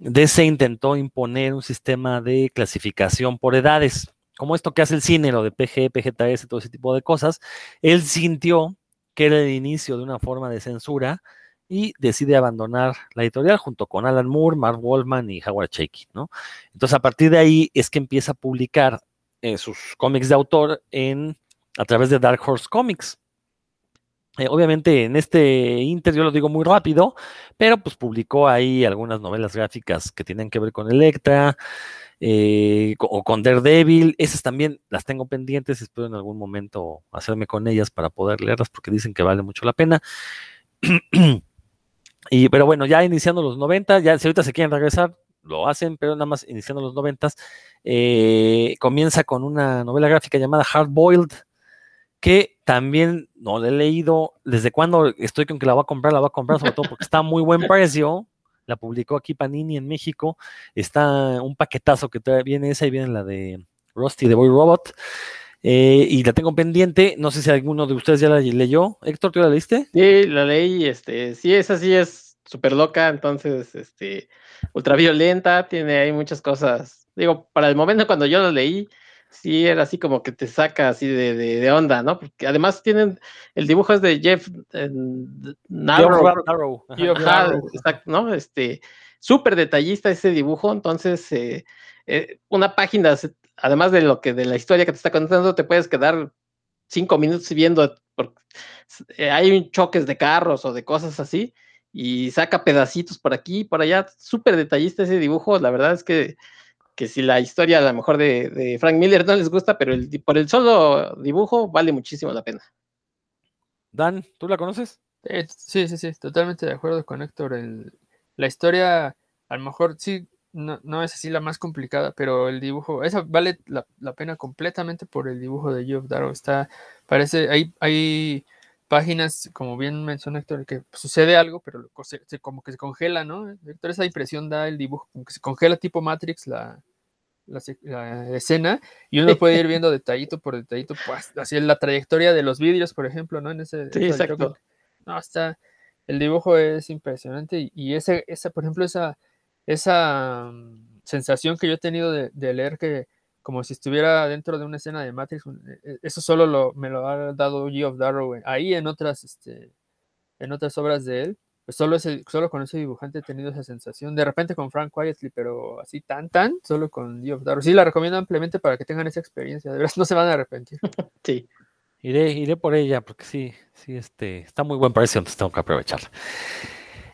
DC intentó imponer un sistema de clasificación por edades, como esto que hace el cine, lo de PG, PG-13, todo ese tipo de cosas. Él sintió que era el inicio de una forma de censura y decide abandonar la editorial junto con Alan Moore, Mark Wallman y Howard Chaykin, ¿no? Entonces, a partir de ahí es que empieza a publicar eh, sus cómics de autor en, a través de Dark Horse Comics. Eh, obviamente en este Inter yo lo digo muy rápido, pero pues publicó ahí algunas novelas gráficas que tienen que ver con Electra eh, o con Daredevil. Esas también las tengo pendientes, espero en algún momento hacerme con ellas para poder leerlas porque dicen que vale mucho la pena. y, pero bueno, ya iniciando los 90, ya si ahorita se quieren regresar, lo hacen, pero nada más iniciando los 90, eh, comienza con una novela gráfica llamada Hard Boiled que también no la he leído. ¿Desde cuando estoy con que la voy a comprar? La voy a comprar, sobre todo porque está a muy buen precio. La publicó aquí Panini en México. Está un paquetazo que viene esa y viene la de Rusty de Boy Robot. Eh, y la tengo pendiente. No sé si alguno de ustedes ya la leyó. Héctor, ¿tú la leíste? Sí, la leí. Este, sí, esa sí es súper loca, entonces, este, ultraviolenta, tiene ahí muchas cosas. Digo, para el momento cuando yo lo leí, sí era así como que te saca así de, de, onda, ¿no? Porque además tienen, el dibujo es de Jeff eh, Narrow, ¿no? Este, súper detallista ese dibujo, entonces, eh, eh, una página, además de lo que, de la historia que te está contando, te puedes quedar cinco minutos viendo, porque hay un choques de carros o de cosas así, y saca pedacitos por aquí, por allá, súper detallista ese dibujo, la verdad es que que si la historia a lo mejor de, Frank Miller no les gusta, pero el, por el solo dibujo vale muchísimo la pena. Dan, ¿tú la conoces? sí, sí, sí, totalmente de acuerdo con Héctor. la historia, a lo mejor sí, no, es así la más complicada, pero el dibujo, esa vale la, pena completamente por el dibujo de Geoff Darrow. Está, parece, hay, hay páginas, como bien menciona Héctor, que sucede algo, pero como que se congela, ¿no? Héctor, esa impresión da el dibujo, como que se congela tipo Matrix la, la, escena y uno puede ir viendo detallito por detallito, pues, así la trayectoria de los vídeos, por ejemplo, ¿no? En ese, sí, exacto. No, está, el dibujo es impresionante y, ese, esa, por ejemplo, esa, esa mm, sensación que yo he tenido de, leer que como si estuviera dentro de una escena de Matrix, e, e, eso solo lo, me lo ha dado Geoff Darrow ahí en otras, este, en otras obras de él pues, solo, solo con ese dibujante he tenido esa sensación. De repente con Frank Quietly, pero así tan, tan, solo con Dio Sí, la recomiendo ampliamente para que tengan esa experiencia. De verdad, no se van a arrepentir. Sí. Iré, iré por ella, porque sí, sí, este, está muy buen precio, entonces tengo que aprovecharla.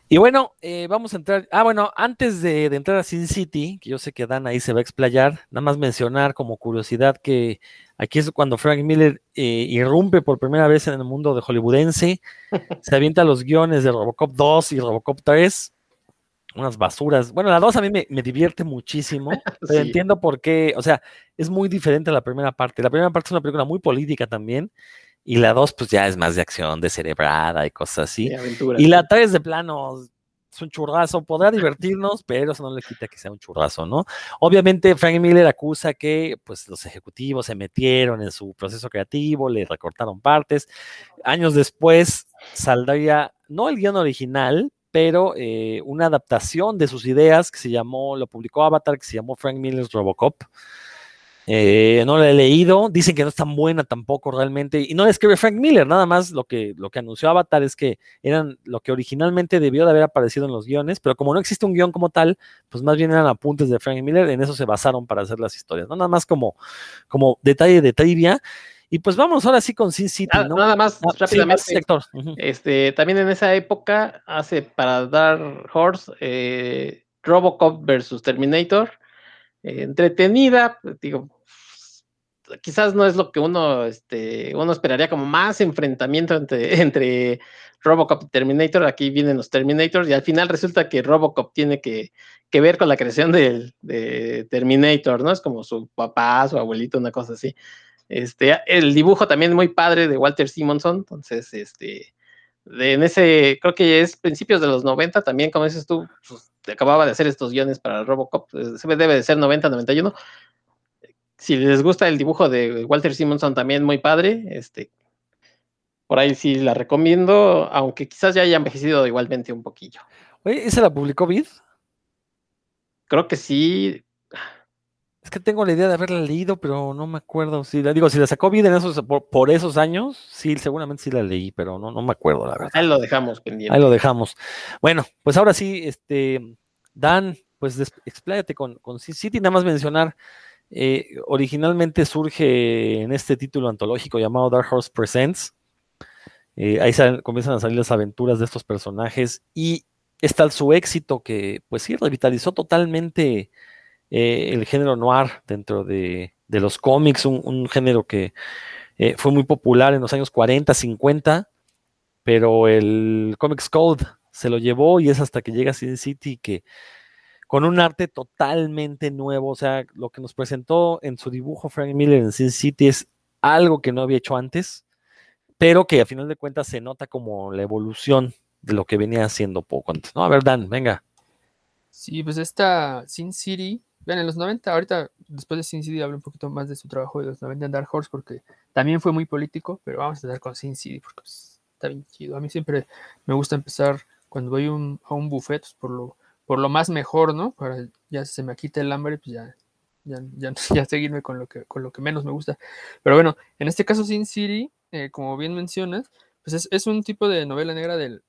Y bueno, eh, vamos a entrar. Ah, bueno, antes de, entrar a Sin City, que yo sé que Dan ahí se va a explayar, nada más mencionar como curiosidad que aquí es cuando Frank Miller eh, irrumpe por primera vez en el mundo de hollywoodense, se avienta los guiones de Robocop 2 y Robocop 3, unas basuras. Bueno, la 2 a mí me, divierte muchísimo, pero entiendo por qué, o sea, es muy diferente a la primera parte. La primera parte es una película muy política también. Y la 2, pues ya es más de acción, de cerebrada y cosas así. y la 3 de plano es un churrazo. Podrá divertirnos, pero eso no le quita que sea un churrazo, ¿no? Obviamente, Frank Miller acusa que pues, los ejecutivos se metieron en su proceso creativo, le recortaron partes. Años después saldría, no el guion original, pero eh, una adaptación de sus ideas que se llamó, lo publicó Avatar, que se llamó Frank Miller's Robocop. Eh, no la he leído, dicen que no es tan buena tampoco realmente, y no la escribe Frank Miller, nada más lo que, lo que anunció Avatar es que eran lo que originalmente debió de haber aparecido en los guiones, pero como no existe un guion como tal, pues más bien eran apuntes de Frank Miller, en eso se basaron para hacer las historias, ¿no? Nada más como, como detalle de trivia. Y pues vamos ahora sí con Sin City, ¿no? Nada más ah, rápidamente. sector. este, también en esa época hace para dar Horse eh, Robocop versus Terminator. Eh, entretenida, digo, quizás no es lo que uno, este, uno esperaría como más enfrentamiento entre, entre Robocop y Terminator. Aquí vienen los Terminators y al final resulta que Robocop tiene que, ver con la creación de, de, Terminator, ¿no? Es como su papá, su abuelito, una cosa así. Este, el dibujo también muy padre de Walter Simonson, entonces, este, en ese, creo que es principios de los 90 también, como dices tú, pues, acababa de hacer estos guiones para Robocop, debe de ser 90, 91, si les gusta el dibujo de Walter Simonson también muy padre, este, por ahí sí la recomiendo, aunque quizás ya haya envejecido igualmente un poquillo. Oye, ¿esa la publicó Vid? Creo que sí. Es que tengo la idea de haberla leído, pero no me acuerdo. Si la digo, si la sacó Vid en esos, por, esos años, sí, seguramente sí la leí, pero no, no me acuerdo, la verdad. Ahí lo dejamos pendiente. Ahí lo dejamos. Bueno, pues ahora sí, este, Dan, pues expláyate con, con City, nada más mencionar eh, originalmente surge en este título antológico llamado Dark Horse Presents. Eh, ahí comienzan a salir las aventuras de estos personajes y está su éxito que, pues sí, revitalizó totalmente eh, el género noir dentro de, los cómics, un, género que fue muy popular en los años 40, 50, pero el Comics Code se lo llevó y es hasta que llega Sin City que con un arte totalmente nuevo. O sea, lo que nos presentó en su dibujo Frank Miller en Sin City es algo que no había hecho antes, pero que a final de cuentas se nota como la evolución de lo que venía haciendo poco antes. No, a ver, Dan, venga. Sí, pues esta Sin City, ven, en los 90, ahorita después de Sin City hablo un poquito más de su trabajo de los 90 en Dark Horse porque también fue muy político, pero vamos a empezar con Sin City porque pues, está bien chido. A mí siempre me gusta empezar cuando voy a un buffet, pues, por lo, por lo más mejor, ¿no? Para ya se me quite el hambre, pues ya, ya, ya, seguirme con lo, que, con lo que menos me gusta. Pero bueno, en este caso Sin City, eh, como bien mencionas, pues es, un tipo de novela negra del,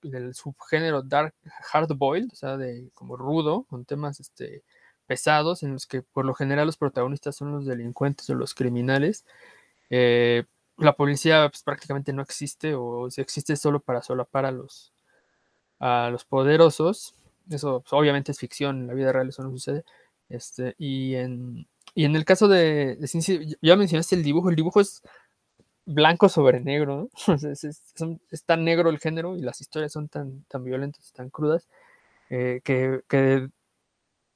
del subgénero dark hard boiled, o sea, de como rudo, con temas este, pesados, en los que por lo general los protagonistas son los delincuentes o los criminales. Eh, la policía pues, prácticamente no existe o si existe solo para solapar a los, a los poderosos. Eso pues, obviamente es ficción, en la vida real eso no sucede. Este, y, en, y en el caso de, de ya mencionaste el dibujo, el dibujo es blanco sobre negro, ¿no? es, es, es, tan negro el género y las historias son tan, tan violentas, tan crudas, eh, que, que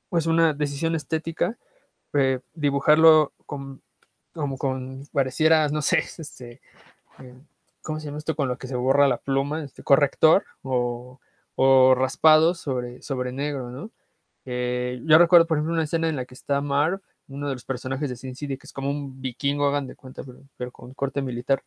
pues una decisión estética, eh, dibujarlo con, como con, pareciera, no sé, este, eh, ¿cómo se llama esto? Con lo que se borra la pluma, este corrector o, o raspado sobre, sobre negro, ¿no? Eh, yo recuerdo, por ejemplo, una escena en la que está Marv, uno de los personajes de Sin City, que es como un vikingo, hagan de cuenta, pero, pero con corte militar,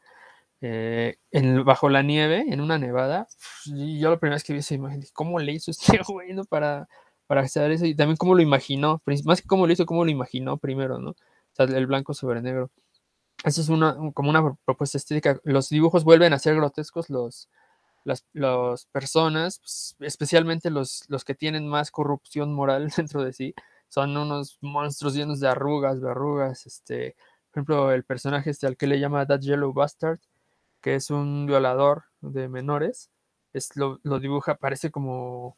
eh, en, bajo la nieve, en una nevada. Y yo la primera vez que vi esa imagen dije, ¿cómo le hizo este güey ¿no? para, para hacer eso? Y también cómo lo imaginó, más que cómo lo hizo, cómo lo imaginó primero, ¿no? O sea, el blanco sobre negro. Eso es una, como una propuesta estética. Los dibujos vuelven a ser grotescos, los, las, las personas, pues, especialmente los, los que tienen más corrupción moral dentro de sí, son unos monstruos llenos de arrugas, verrugas, este, por ejemplo, el personaje este al que le llama That Yellow Bastard, que es un violador de menores, es, lo, lo dibuja, parece como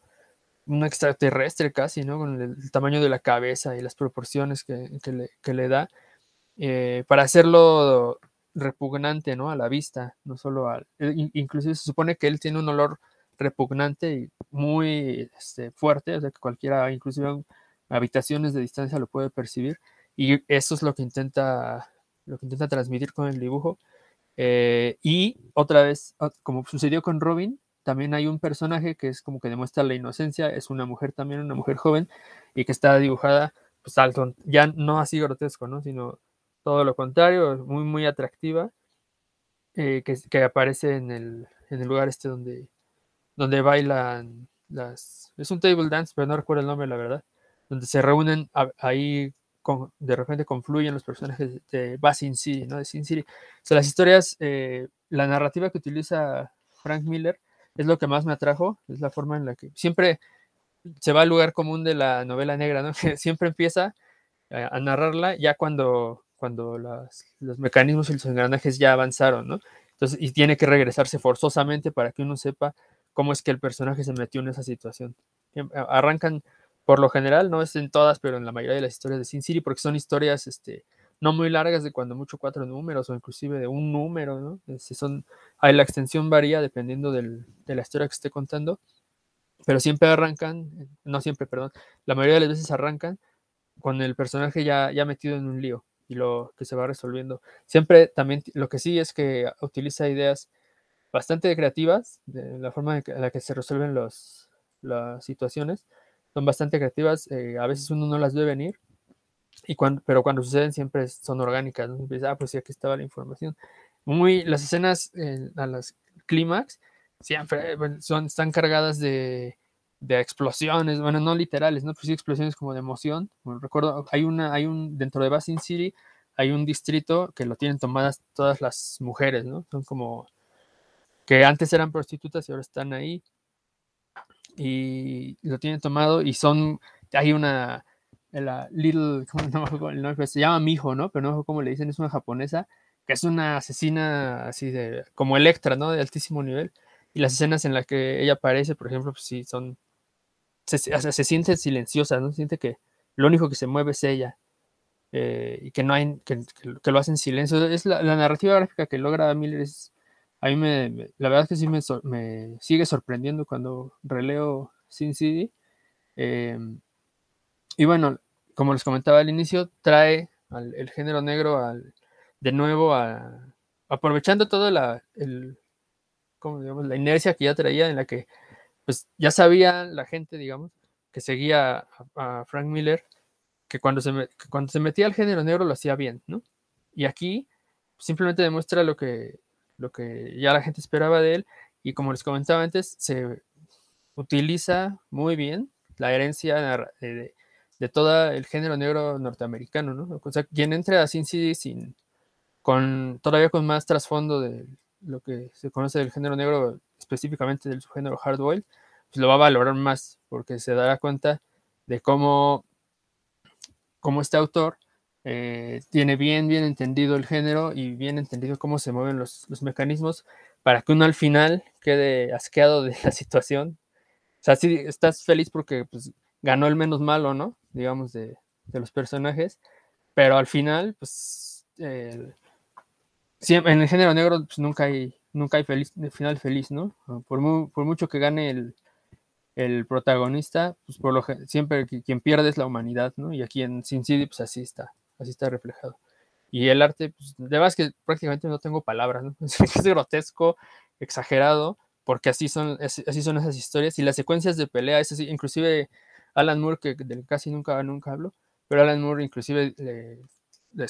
un extraterrestre casi, ¿no? Con el, tamaño de la cabeza y las proporciones que, que le, da, eh, para hacerlo repugnante, ¿no? A la vista, no solo al... Eh, inclusive se supone que él tiene un olor repugnante y muy este, fuerte, o sea que cualquiera, inclusive habitaciones de distancia lo puede percibir y eso es lo que intenta, lo que intenta transmitir con el dibujo. Eh, y otra vez, como sucedió con Robin, también hay un personaje que es como que demuestra la inocencia, es una mujer también, una mujer joven, y que está dibujada, pues alto, ya no así grotesco, ¿no? Sino todo lo contrario, muy, muy atractiva, eh, que, que, aparece en el, en el, lugar este donde, donde bailan las... Es un table dance, pero no recuerdo el nombre, la verdad, donde se reúnen ahí, de repente confluyen los personajes de Basin City, ¿no? De Sin City. O las historias, eh, la narrativa que utiliza Frank Miller es lo que más me atrajo, es la forma en la que siempre se va al lugar común de la novela negra, ¿no? Que siempre empieza a, a narrarla ya cuando cuando los mecanismos y los engranajes ya avanzaron, ¿no? Entonces, y tiene que regresarse forzosamente para que uno sepa cómo es que el personaje se metió en esa situación. Arrancan, por lo general, no es en todas, pero en la mayoría de las historias de Sin City, porque son historias este, no muy largas, de cuando mucho cuatro números o inclusive de un número, ¿no? Este, son, ahí la extensión varía dependiendo del, de la historia que esté contando, pero siempre arrancan, no siempre, perdón, la mayoría de las veces arrancan con el personaje ya, ya metido en un lío y lo que se va resolviendo. Siempre también lo que sí es que utiliza ideas bastante creativas, de la forma en la que se resuelven los, las situaciones, son bastante creativas, eh, a veces uno no las ve venir, y cuando, pero cuando suceden siempre son orgánicas, ¿no? Empieza, ah, pues sí, aquí estaba la información. Muy, las escenas eh, a las clímax siempre son, están cargadas de, de explosiones, bueno, no literales, ¿no? Pues sí, explosiones como de emoción. Recuerdo, hay una, hay un, dentro de Basin City, hay un distrito que lo tienen tomadas todas las mujeres, ¿no? Son como que antes eran prostitutas y ahora están ahí. Y lo tienen tomado y son, hay una, la little, ¿cómo no, no, se llama Mijo, ¿no? Pero no cómo le dicen, es una japonesa, que es una asesina así de, como Electra, ¿no? De altísimo nivel. Y las escenas en las que ella aparece, por ejemplo, pues sí, son se, siente silenciosa, ¿no? Siente que lo único que se mueve es ella eh, y que no hay, que, lo hace en silencio. Es la, narrativa gráfica que logra Miller es, a mí me, me la verdad es que sí me, me, sigue sorprendiendo cuando releo Sin City. Eh, y bueno, como les comentaba al inicio, trae al, el género negro al, de nuevo a, aprovechando toda la, la inercia que ya traía en la que pues ya sabía la gente, digamos, que seguía a, Frank Miller, que cuando, se cuando se metía al género negro lo hacía bien, ¿no? Y aquí simplemente demuestra lo que, lo que ya la gente esperaba de él y como les comentaba antes, se, utiliza muy bien la herencia de, de todo el género negro norteamericano, ¿no? O sea, quien entre a Sin City sin, con, todavía con más trasfondo de lo que se conoce del género negro, específicamente del subgénero hardboiled, pues lo va a valorar más, porque se dará cuenta de cómo, cómo este autor eh, tiene bien, bien entendido el género y bien entendido cómo se mueven los, los mecanismos para que uno al final quede asqueado de la situación. O sea, si estás feliz porque pues, ganó el menos malo, ¿no? Digamos, de, de los personajes, pero al final, pues, en el género negro pues, nunca hay, nunca hay feliz, final feliz, ¿no? Por, por mucho que gane el, el protagonista, pues por lo siempre quien pierde es la humanidad, ¿no? Y aquí en Sin City, pues así está, así está reflejado. Y el arte, pues de verdad es que prácticamente no tengo palabras, ¿no? Es grotesco, exagerado, porque así son, así son esas historias. Y las secuencias de pelea, es así, inclusive Alan Moore, que del casi nunca, nunca hablo, pero Alan Moore inclusive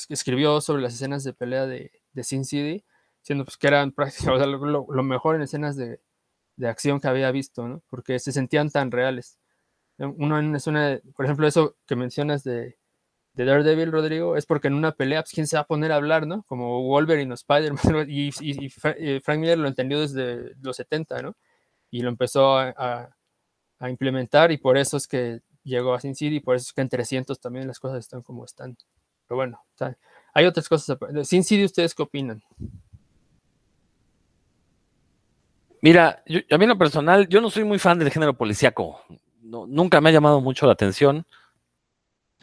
escribió sobre las escenas de pelea de, de Sin City, siendo pues que eran prácticamente lo, mejor en escenas de, de acción que había visto, ¿no? Porque se sentían tan reales. Uno en una, por ejemplo, eso que mencionas de, de Daredevil, Rodrigo, es porque en una pelea, pues, ¿quién se va a poner a hablar, no? Como Wolverine o Spider-Man, y, y, Frank Miller lo entendió desde los 70, ¿no? Y lo empezó a, a, implementar, y por eso es que llegó a Sin City, y por eso es que en 300 también las cosas están como están. Pero bueno, hay otras cosas. Sin City, ¿ustedes qué opinan? Mira, a mí lo personal, yo no soy muy fan del género policíaco. nunca me ha llamado mucho la atención.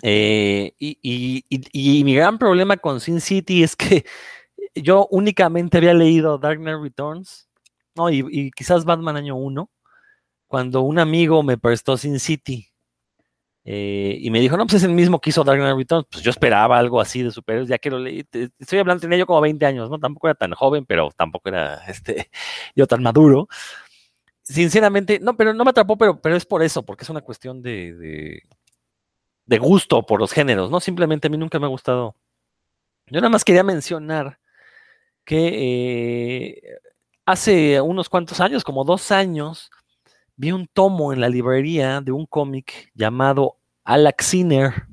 Eh, y, mi gran problema con Sin City es que yo únicamente había leído Dark Knight Returns, no, y, quizás Batman Año 1, cuando un amigo me prestó Sin City. Eh, y me dijo, no, pues es el mismo que hizo Dark Knight Returns. Pues yo esperaba algo así de superhéroes, ya que lo leí. Estoy hablando, tenía yo como 20 años, ¿no? Tampoco era tan joven, pero tampoco era este, yo tan maduro. Sinceramente, no, pero no me atrapó, pero, pero es por eso, porque es una cuestión de, de, gusto por los géneros, ¿no? Simplemente a mí nunca me ha gustado. Yo nada más quería mencionar que eh, hace unos cuantos años, como dos años, vi un tomo en la librería de un cómic llamado Alaxiner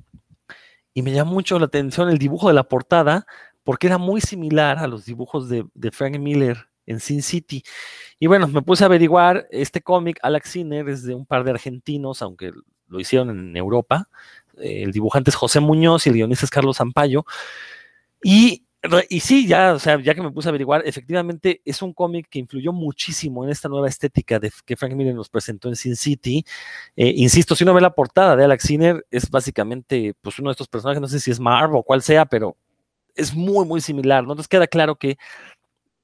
y me llamó mucho la atención el dibujo de la portada porque era muy similar a los dibujos de, Frank Miller en Sin City. Y bueno, me puse a averiguar, este cómic, Alaxiner, es de un par de argentinos, aunque lo hicieron en Europa. El dibujante es José Muñoz y el guionista es Carlos Zampayo. Y y sí, ya, o sea, ya que me puse a averiguar, efectivamente es un cómic que influyó muchísimo en esta nueva estética de, que Frank Miller nos presentó en Sin City. Eh, insisto, si uno ve la portada de Alex Sinner, es básicamente pues, uno de estos personajes, no sé si es Marv o cual sea, pero es muy, muy similar. Entonces queda claro que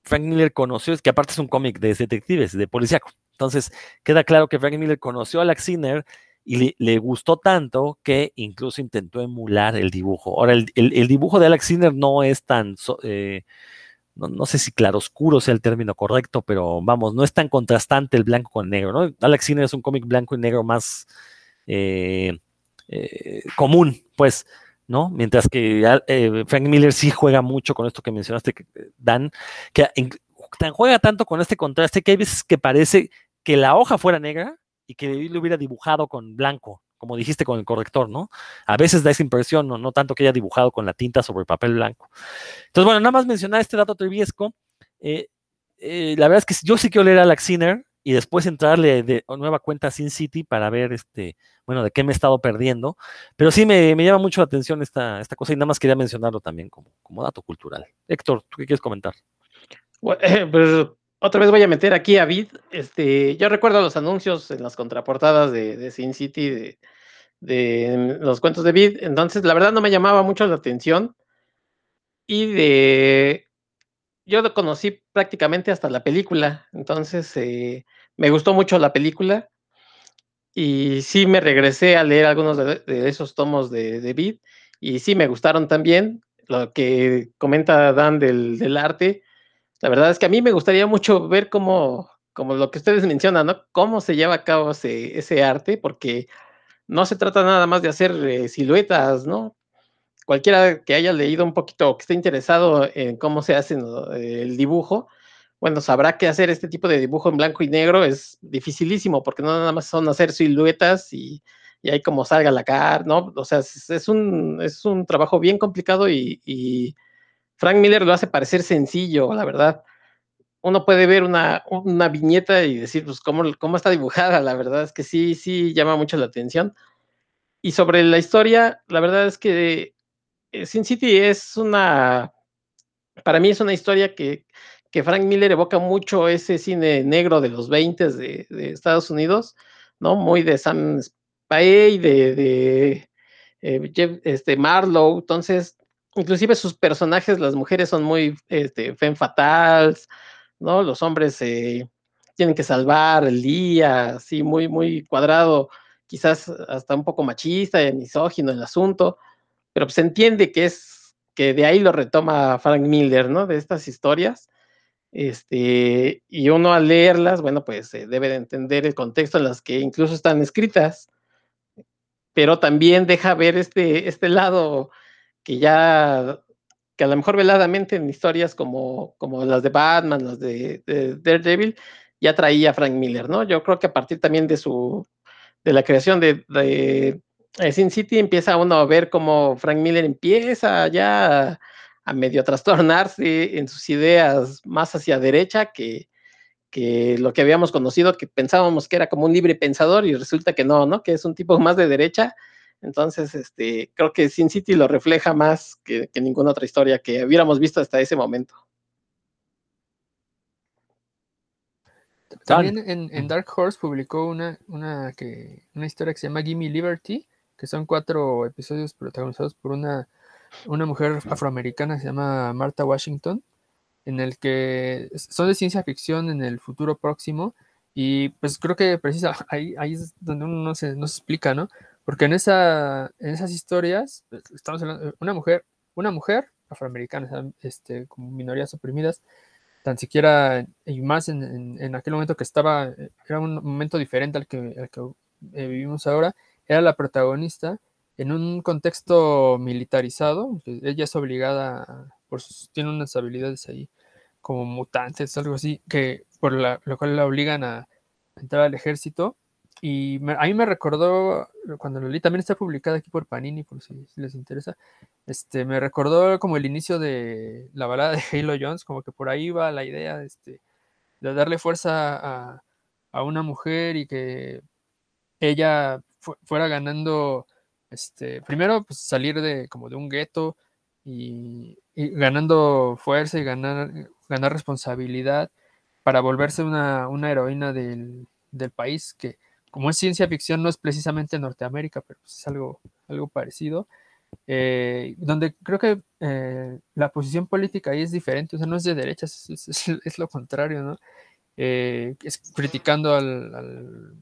Frank Miller conoció, es que aparte es un cómic de detectives, de policíaco. Entonces queda claro que Frank Miller conoció a Alex Sinner y le, gustó tanto que incluso intentó emular el dibujo. Ahora, el, dibujo de Alex Sinner no es tan, eh, no, sé si claroscuro sea el término correcto, pero vamos, no es tan contrastante el blanco con el negro, ¿no? Alex Sinner es un cómic blanco y negro más eh, eh, común, pues, ¿no? Mientras que Frank Miller sí juega mucho con esto que mencionaste, Dan, que juega tanto con este contraste que hay veces que parece que la hoja fuera negra que lo hubiera dibujado con blanco, como dijiste con el corrector, ¿no? A veces da esa impresión, no, tanto que haya dibujado con la tinta sobre papel blanco. Entonces, bueno, nada más mencionar este dato triviesco. Eh, eh, la verdad es que yo sí quiero leer a Alex Sinner y después entrarle de nueva cuenta a Sin City para ver este, bueno, de qué me he estado perdiendo. Pero sí me, llama mucho la atención esta, esta cosa y nada más quería mencionarlo también como, como dato cultural. Héctor, ¿tú qué quieres comentar? Bueno, pues otra vez voy a meter aquí a Vid. Este, yo recuerdo los anuncios en las contraportadas de, Sin City, de, los cuentos de Vid. Entonces, la verdad no me llamaba mucho la atención. Y de. Yo lo conocí prácticamente hasta la película. Entonces, eh, me gustó mucho la película. Y sí me regresé a leer algunos de, esos tomos de, de Vid. Y sí me gustaron también. Lo que comenta Dan del, del arte la verdad es que a mí me gustaría mucho ver cómo, como lo que ustedes mencionan, ¿no? Cómo se lleva a cabo ese, arte, porque no se trata nada más de hacer eh, siluetas, ¿no? Cualquiera que haya leído un poquito o que esté interesado en cómo se hace el dibujo, bueno, sabrá que hacer este tipo de dibujo en blanco y negro es dificilísimo, porque no nada más son hacer siluetas y, y ahí como salga la cara, ¿no? O sea, es, un, es un trabajo bien complicado y, y, Frank Miller lo hace parecer sencillo, la verdad. Uno puede ver una, una viñeta y decir, pues, ¿cómo, ¿cómo está dibujada? La verdad es que sí, sí llama mucho la atención. Y sobre la historia, la verdad es que eh, Sin City es una, para mí es una historia que, que Frank Miller evoca mucho ese cine negro de los 20 de, de Estados Unidos, ¿no? Muy de Sam Spade, de, de eh, este, Marlowe, entonces, inclusive sus personajes, las mujeres son muy este, femme fatales, ¿no? Los hombres tienen que salvar el día, así muy, muy cuadrado quizás hasta un poco machista y misógino el asunto, pero se entiende que es que de ahí lo retoma Frank Miller, ¿no? De estas historias. Este, y uno al leerlas, bueno, pues debe de entender el contexto en las que incluso están escritas, pero también deja ver este, este lado que ya, que a lo mejor veladamente en historias como, como las de Batman, las de, de Daredevil, ya traía Frank Miller, ¿no? Yo creo que a partir también de su de la creación de, de, Sin City empieza uno a ver cómo Frank Miller empieza ya a, medio trastornarse en sus ideas más hacia derecha que, que lo que habíamos conocido, que pensábamos que era como un libre pensador y resulta que no, ¿no? Que es un tipo más de derecha. Entonces, este, creo que Sin City lo refleja más que, que ninguna otra historia que hubiéramos visto hasta ese momento. También en, Dark Horse publicó una, una, que, una historia que se llama Gimme Liberty, que son cuatro episodios protagonizados por una, una mujer afroamericana que se llama Martha Washington, en el que son de ciencia ficción en el futuro próximo. Y pues creo que precisa, ahí, ahí es donde uno no se, no se explica, ¿no? Porque en, esa, en esas historias, pues, estamos hablando, una mujer, una mujer afroamericana, este, como minorías oprimidas, tan siquiera, y más en, en, aquel momento que estaba, eh, era un momento diferente al que, al que eh, vivimos ahora, era la protagonista en un contexto militarizado, ella es obligada, por tiene unas habilidades ahí como mutantes, algo así, que por la, lo cual la obligan a entrar al ejército y a mí me recordó, cuando lo leí, también está publicada aquí por Panini, por si, les interesa, este, me recordó como el inicio de la balada de Halo Jones, como que por ahí va la idea este, de darle fuerza a, una mujer y que ella fuera ganando, este, primero pues, salir de como de un gueto y, ganando fuerza y ganar, ganar responsabilidad para volverse una, heroína del, del país que como es ciencia ficción, no es precisamente Norteamérica, pero pues, es algo, algo parecido, eh, donde creo que eh, la posición política ahí es diferente, o sea, no es de derechas, es, lo contrario, ¿no? Eh, es criticando al,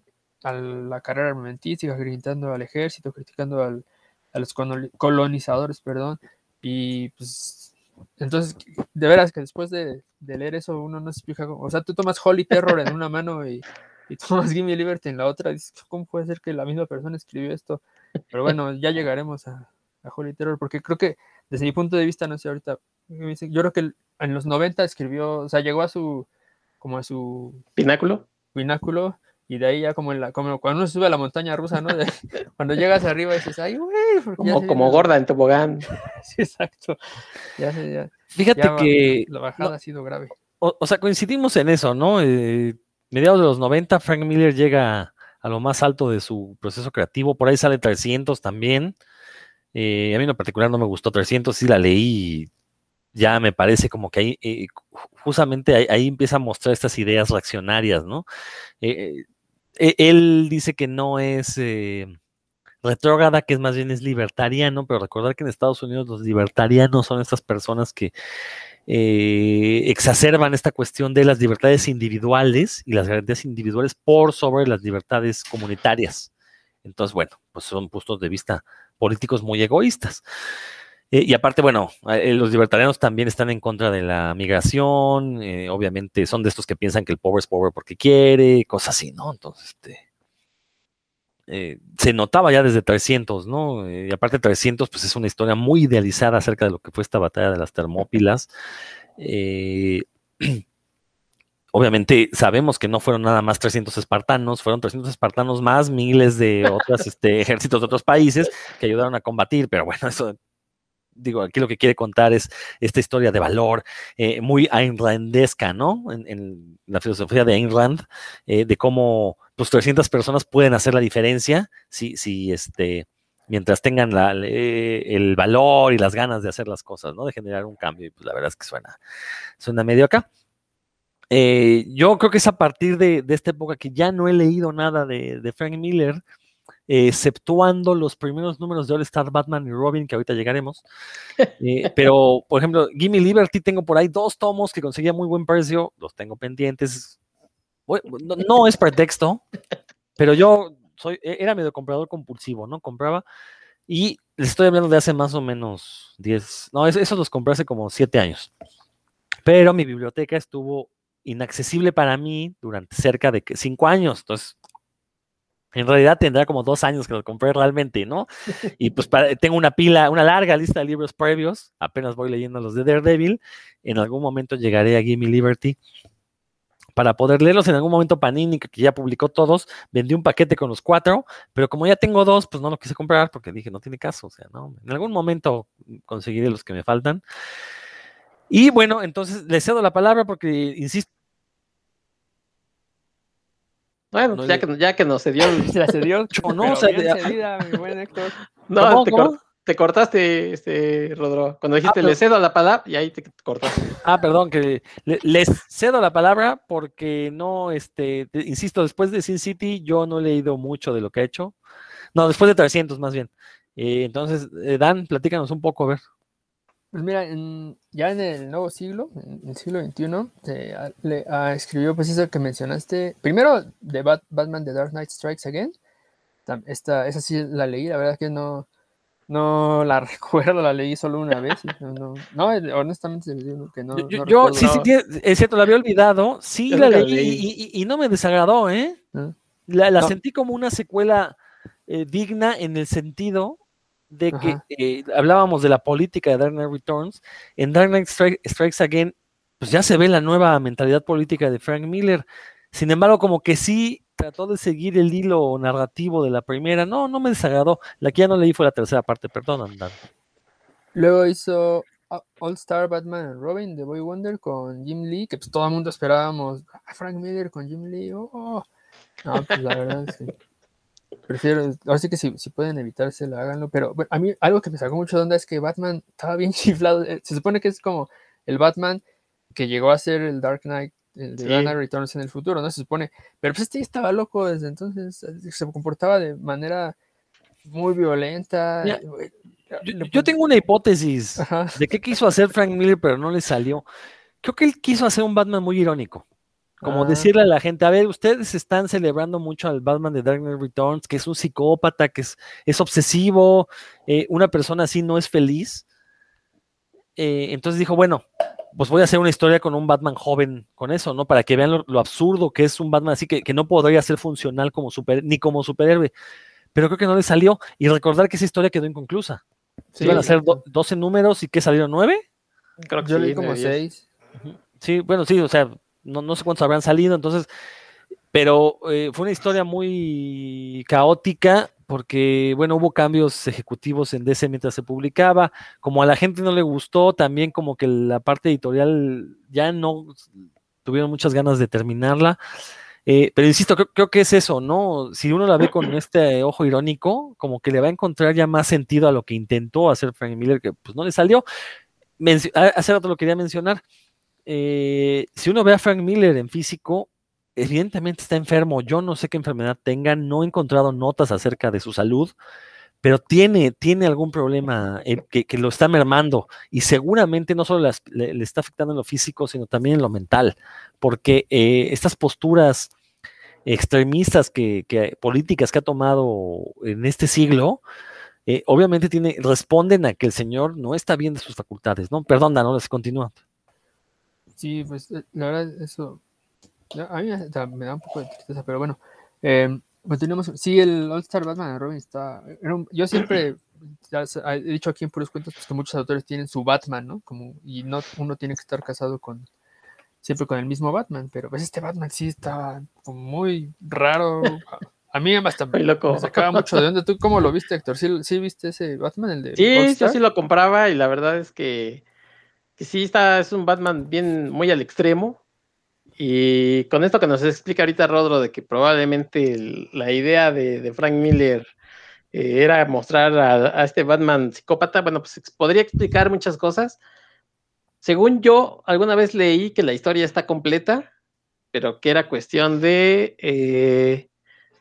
a la carrera armamentística, criticando al ejército, criticando al, a los colonizadores, perdón, y pues entonces, de veras que después de, de leer eso uno no se explica, o sea, tú tomas Holy Terror en una mano y y Thomas Gimme Liberty en la otra, dices, ¿cómo puede ser que la misma persona escribió esto? Pero bueno, ya llegaremos a, a Holy Terror, porque creo que desde mi punto de vista, no sé, ahorita, yo creo que en los 90 escribió, o sea, llegó a su, como a su... Pináculo. Pináculo, y de ahí ya como, en la, como cuando uno sube a la montaña rusa, ¿no? cuando llegas arriba dices, ay, güey. Como, como gorda en tobogán. sí, exacto. Ya, ya, Fíjate que... La bajada ha sido grave. O, o, sea, coincidimos en eso, ¿no? Eh, mediados de los 90, Frank Miller llega a lo más alto de su proceso creativo. Por ahí sale 300 también. Eh, a mí en particular no me gustó 300, sí la leí y ya me parece como que ahí, eh, justamente ahí, empieza a mostrar estas ideas reaccionarias, ¿no? Eh, él dice que no es retrógrada, que es más bien es libertariano, pero recordar que en Estados Unidos los libertarianos son estas personas que eh, exacerban esta cuestión de las libertades individuales y las garantías individuales por sobre las libertades comunitarias. Entonces, bueno, pues son puntos de vista políticos muy egoístas. Eh, y aparte, bueno, eh, los libertarianos también están en contra de la migración, obviamente son de estos que piensan que el pobre es pobre porque quiere, cosas así, ¿no? Entonces, este, se notaba ya desde 300, ¿no? y aparte 300, pues es una historia muy idealizada acerca de lo que fue esta batalla de las Termópilas. Eh, obviamente sabemos que no fueron nada más 300 espartanos, fueron 300 espartanos más miles de otros este, ejércitos de otros países que ayudaron a combatir, pero bueno, eso digo, aquí lo que quiere contar es esta historia de valor eh, muy ainrandesca, ¿no? En, la filosofía de Ayn Rand, eh, de cómo pues 300 personas pueden hacer la diferencia si, si este, mientras tengan el valor y las ganas de hacer las cosas, ¿no? De generar un cambio. Y pues la verdad es que suena, suena medio acá. Eh, yo creo que es a partir de, esta época que ya no he leído nada de, Frank Miller, exceptuando los primeros números de All Star Batman y Robin, que ahorita llegaremos. Eh, pero, por ejemplo, Gimme Liberty, tengo por ahí dos tomos que conseguía muy buen precio, los tengo pendientes. No, no es pretexto, pero yo soy, e, era medio comprador compulsivo, ¿no? Compraba y les estoy hablando de hace más o menos 10, no, esos los compré hace como 7 años. Pero mi biblioteca estuvo inaccesible para mí durante cerca de 5 años. Entonces, en realidad tendrá como dos años que lo compré realmente, ¿no? Y pues tengo una pila, una larga lista de libros previos, apenas voy leyendo los de Daredevil, en algún momento llegaré a Gimme Liberty para poder leerlos en algún momento Panini, que ya publicó todos, vendí un paquete con los cuatro, pero como ya tengo dos, pues no lo quise comprar porque dije, no tiene caso, o sea, no, en algún momento conseguiré los que me faltan. Y bueno, entonces le cedo la palabra porque, insisto, bueno, pues ya, que, ya que nos cedió. La cedió. no, o sea, cedida, mi buen Héctor. No, te, te, cortaste, este, Rodro. Cuando dijiste ah, le cedo la palabra, y ahí te cortaste. Ah, perdón, que les cedo la palabra porque no, este, insisto, después de Sin City yo no he leído mucho de lo que ha hecho. No, después de 300 más bien. Eh, entonces, eh, Dan, platícanos un poco, a ver. Pues mira, ya en el nuevo siglo, en el siglo XXI, se, le, escribió pues eso que mencionaste. Primero, de Batman The Dark Knight Strikes Again. Esta, esa sí la leí, la verdad que no, no la recuerdo, la leí solo una vez. No, no, honestamente que no. Yo, yo sí, sí, es cierto, la había olvidado. Sí, la leí, Y, no me desagradó, ¿eh? Ah. La, sentí como una secuela eh, digna en el sentido de que eh, hablábamos de la política de Dark Knight Returns, en Dark Knight Strikes Again, pues ya se ve la nueva mentalidad política de Frank Miller. Sin embargo, como que sí trató de seguir el hilo narrativo de la primera. No, no me desagradó. La que ya no leí fue la tercera parte, perdón, andando. Luego hizo All Star Batman and Robin de Boy Wonder con Jim Lee, que pues todo el mundo esperábamos. Ah, Frank Miller con Jim Lee. Oh, oh. No, pues la verdad que prefiero, ahora sí que si, si pueden evitárselo, háganlo, pero a mí algo que me sacó mucho de onda es que Batman estaba bien chiflado, eh, se supone que es como el Batman que llegó a ser el Dark Knight, el de Dark Knight Returns en el futuro, ¿no? Se supone, pero pues este ya estaba loco desde entonces, eh, se comportaba de manera muy violenta. Eh, yo, tengo una hipótesis de qué quiso hacer Frank Miller, pero no le salió. Creo que él quiso hacer un Batman muy irónico. Como ah. decirle a la gente, a ver, ustedes están celebrando mucho al Batman de Dark Knight Returns, que es un psicópata, que es, es obsesivo, eh, una persona así no es feliz. Eh, entonces dijo, bueno, pues voy a hacer una historia con un Batman joven con eso, ¿no? Para que vean lo, absurdo que es un Batman así, que, no podría ser funcional como super, ni como superhéroe. Pero creo que no le salió. Y recordar que esa historia quedó inconclusa. Sí, Iban a ser 12 números y que salieron 9. Creo que Yo leí como 6. Sí, bueno, sí, o sea, no, sé cuántos habrán salido, entonces, pero eh, fue una historia muy caótica porque, bueno, hubo cambios ejecutivos en DC mientras se publicaba, como a la gente no le gustó, también como que la parte editorial ya no tuvieron muchas ganas de terminarla. Eh, pero insisto, creo, que es eso, ¿no? Si uno la ve con este ojo irónico, como que le va a encontrar ya más sentido a lo que intentó hacer Frank Miller, que pues no le salió. hace rato lo quería mencionar. Eh, si uno ve a Frank Miller en físico, evidentemente está enfermo. Yo no sé qué enfermedad tenga, no he encontrado notas acerca de su salud, pero tiene, tiene algún problema eh, que, lo está mermando y seguramente no solo le, está afectando en lo físico, sino también en lo mental, porque eh, estas posturas extremistas que, políticas que ha tomado en este siglo, obviamente tiene, responden a que el señor no está bien de sus facultades, ¿no? Perdón, no continúa. Sí, pues eh, la verdad, eso a mí me da un poco de tristeza, pero bueno. Eh, continuamos. Sí, el All Star Batman de Robin está. yo siempre he dicho aquí en puros cuentos pues, que muchos autores tienen su Batman, ¿no? Como, y no uno tiene que estar casado con, siempre con el mismo Batman, pero pues este Batman sí estaba como muy raro. A mí hasta Muy loco. me sacaba mucho de onda. ¿Tú cómo lo viste, Héctor? ¿Sí, sí viste ese Batman, el de Sí, yo All-Star? sí lo compraba y la verdad es que, sí está, es un Batman bien muy al extremo. Y con esto que nos explica ahorita Rodro de que probablemente la idea de, Frank Miller eh, era mostrar a, este Batman psicópata, bueno, pues podría explicar muchas cosas. Según yo, alguna vez leí que la historia está completa, pero que era cuestión de, eh,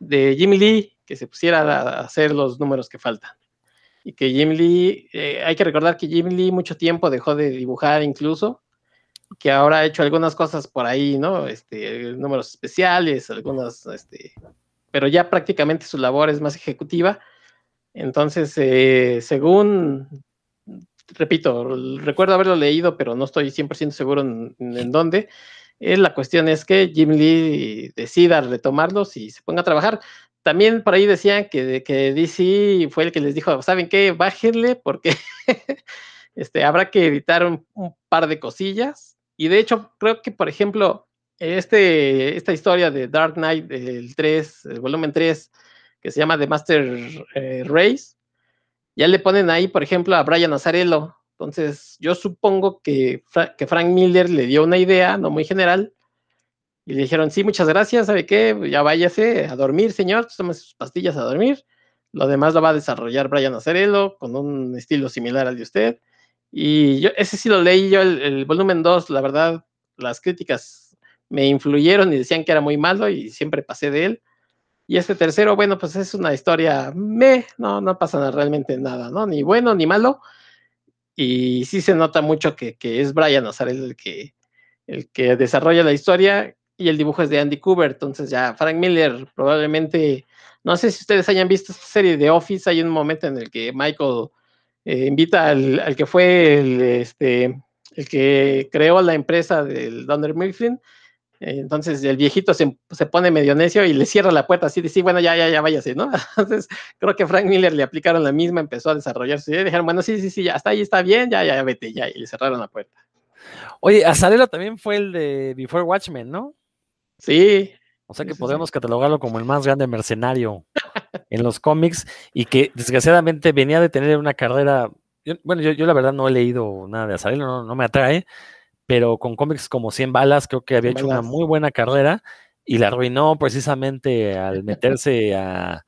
de Jim Lee que se pusiera a hacer los números que faltan y que Jim Lee, eh, hay que recordar que Jim Lee mucho tiempo dejó de dibujar incluso, que ahora ha hecho algunas cosas por ahí, ¿no? Este, números especiales, algunas, este, pero ya prácticamente su labor es más ejecutiva. Entonces, eh, según, repito, recuerdo haberlo leído, pero no estoy 100% seguro en, en dónde. Eh, la cuestión es que Jim Lee decida retomarlos y se ponga a trabajar también por ahí decían que, que DC fue el que les dijo, ¿saben qué? Bájenle porque este, habrá que editar un, par de cosillas. Y de hecho, creo que, por ejemplo, este, esta historia de Dark Knight, el 3, el volumen 3, que se llama The Master eh, Race, ya le ponen ahí, por ejemplo, a Brian Azarello. Entonces, yo supongo que, que Frank Miller le dio una idea, no muy general, y le dijeron, sí, muchas gracias, ¿sabe qué? Ya váyase a dormir, señor, tome sus pastillas a dormir. Lo demás lo va a desarrollar Brian Acerelo con un estilo similar al de usted. Y yo, ese sí lo leí yo, el, volumen 2, la verdad, las críticas me influyeron y decían que era muy malo y siempre pasé de él. Y este tercero, bueno, pues es una historia, me, no, no pasa realmente nada, ¿no? Ni bueno ni malo. Y sí se nota mucho que, que es Brian Azarelo el que, el que desarrolla la historia y el dibujo es de Andy Cooper, entonces ya Frank Miller probablemente, no sé si ustedes hayan visto esta serie de Office, hay un momento en el que Michael eh, invita al, al, que fue el, este, el que creó la empresa del Dunder Mifflin, eh, entonces el viejito se, se, pone medio necio y le cierra la puerta así de sí, bueno, ya, ya, ya váyase, ¿no? Entonces creo que Frank Miller le aplicaron la misma, empezó a desarrollar su idea, dijeron, bueno, sí, sí, sí, ya está ahí, está bien, ya, ya, vete, ya, y le cerraron la puerta. Oye, Azarelo también fue el de Before Watchmen, ¿no? Sí. O sea que sí, podemos sí. catalogarlo como el más grande mercenario en los cómics y que desgraciadamente venía de tener una carrera. Yo, bueno, yo, yo, la verdad no he leído nada de Azarelo, no, no, me atrae, pero con cómics como 100 balas creo que había hecho balas. una muy buena carrera y la arruinó precisamente al meterse a, a,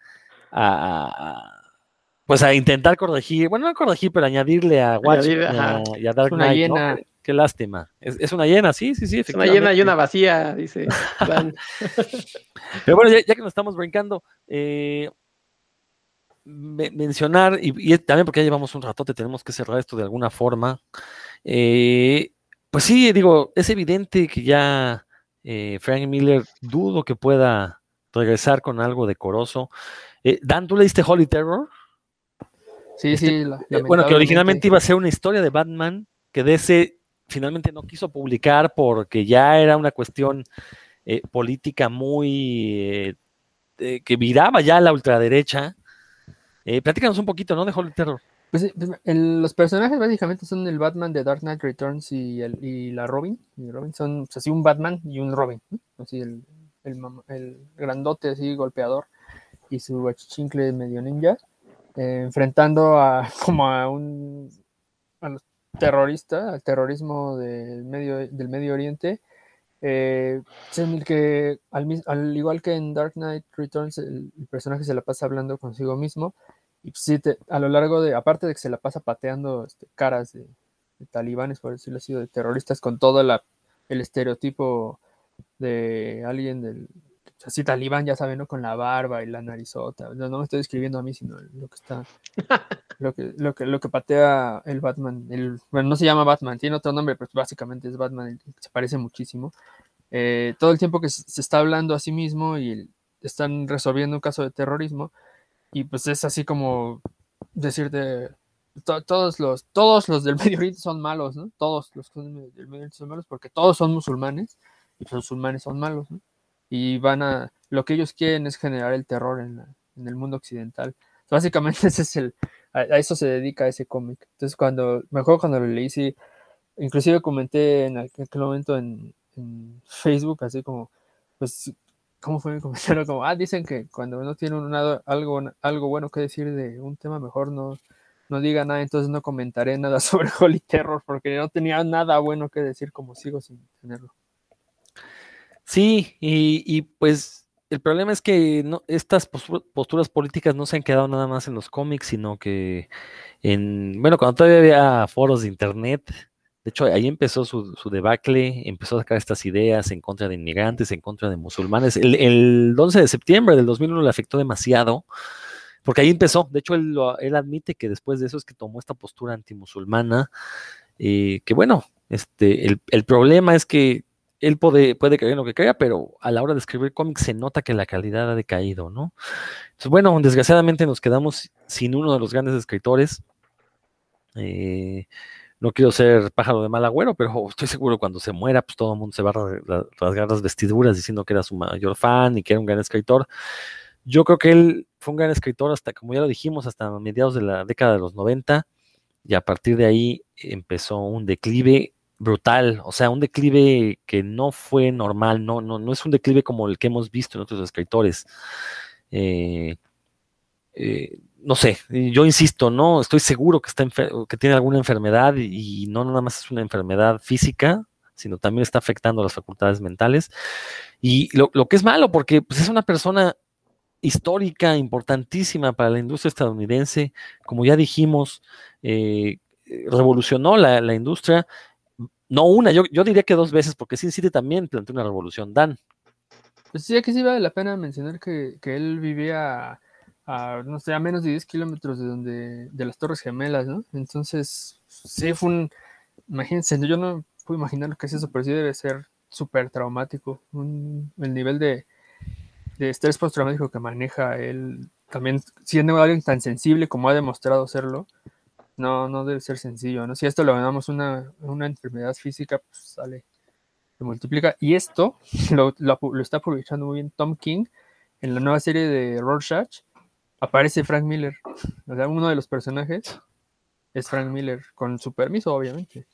a, pues a intentar corregir, bueno, no corregir, pero añadirle a Watchmen y a Dark Knight. Llena. ¿no? Qué lástima. Es, es, una llena, sí, sí, sí. Es una llena y una vacía, dice. Pero bueno, ya, ya, que nos estamos brincando, eh, me, mencionar, y, y, también porque ya llevamos un ratote, tenemos que cerrar esto de alguna forma. Eh, pues sí, digo, es evidente que ya eh, Frank Miller dudo que pueda regresar con algo decoroso. Eh, Dan, ¿tú leíste Holy Terror? Sí, este, sí. La, bueno, que originalmente iba a ser una historia de Batman que de ese finalmente no quiso publicar porque ya era una cuestión eh, política muy eh, que viraba ya a la ultraderecha. Eh, platícanos un poquito, ¿no? De Holy Terror. Pues, pues el, los personajes básicamente son el Batman de Dark Knight Returns y, el, y la Robin. Y Robin son pues, así un Batman y un Robin. Así el, el, grandote así golpeador y su achichincle medio ninja. Eh, enfrentando a como a un a los terrorista, al terrorismo del Medio, del Medio Oriente, eh, el que, al, al, igual que en Dark Knight Returns, el, personaje se la pasa hablando consigo mismo, y sí, te, a lo largo de, aparte de que se la pasa pateando este, caras de, de, talibanes, por decirlo así, de terroristas, con todo la, el estereotipo de alguien del, así talibán, ya saben, ¿no? Con la barba y la narizota. No, no me estoy describiendo a mí, sino lo que está. lo, que, lo, que, lo que patea el Batman. El, bueno, no se llama Batman, tiene otro nombre, pero básicamente es Batman, se parece muchísimo. Eh, todo el tiempo que se, se, está hablando a sí mismo y el, están resolviendo un caso de terrorismo, y pues es así como decirte. To, todos los todos los del Medio Oriente son malos, ¿no? Todos los del Medio Oriente son malos porque todos son musulmanes y los musulmanes son malos, ¿no? Y van a, lo que ellos quieren es generar el terror en, la, en el mundo occidental. Básicamente ese es el, a, eso se dedica ese cómic. Entonces cuando, me acuerdo cuando lo leí, sí, inclusive comenté en aquel momento en, Facebook, así como, pues, ¿cómo fue mi comentario? Como, ah, dicen que cuando uno tiene un, algo, algo bueno que decir de un tema, mejor no, no diga nada, entonces no comentaré nada sobre Holy Terror, porque no tenía nada bueno que decir, como sigo sin tenerlo. Sí, y, y pues el problema es que no, estas posturas políticas no se han quedado nada más en los cómics, sino que en, bueno, cuando todavía había foros de internet, de hecho ahí empezó su, debacle, empezó a sacar estas ideas en contra de inmigrantes, en contra de musulmanes. El, el 11 de septiembre del 2001 le afectó demasiado, porque ahí empezó, de hecho él, él admite que después de eso es que tomó esta postura antimusulmana, eh, que bueno, este, el, el problema es que él puede, puede creer en lo que crea, pero a la hora de escribir cómics se nota que la calidad ha decaído, ¿no? Entonces, bueno, desgraciadamente nos quedamos sin uno de los grandes escritores. Eh, no quiero ser pájaro de mal agüero, pero estoy seguro cuando se muera, pues todo el mundo se va a rasgar las vestiduras diciendo que era su mayor fan y que era un gran escritor. Yo creo que él fue un gran escritor hasta, como ya lo dijimos, hasta mediados de la década de los 90 y a partir de ahí empezó un declive brutal, o sea, un declive que no fue normal, no, no, no es un declive como el que hemos visto en otros escritores. Eh, eh, no sé, yo insisto, no, estoy seguro que, está que tiene alguna enfermedad y, no nada más es una enfermedad física, sino también está afectando las facultades mentales. Y lo, que es malo, porque pues, es una persona histórica, importantísima para la industria estadounidense, como ya dijimos, eh, revolucionó la, la industria, no una, yo, yo diría que dos veces, porque Sin City también planteó una revolución. Dan. Pues sí, aquí sí vale la pena mencionar que, él vivía a, no sé, a menos de 10 kilómetros de donde, de las Torres Gemelas, ¿no? Entonces, sí fue un, imagínense, yo no puedo imaginar lo que es eso, pero sí debe ser súper traumático. el nivel de, de estrés postraumático que maneja él, también siendo alguien tan sensible como ha demostrado serlo, no, no debe ser sencillo, ¿no? Si esto lo llamamos una, una enfermedad física, pues sale, se multiplica. Y esto lo, lo, está aprovechando muy bien Tom King en la nueva serie de Rorschach. Aparece Frank Miller, o sea, uno de los personajes es Frank Miller, con su permiso, obviamente.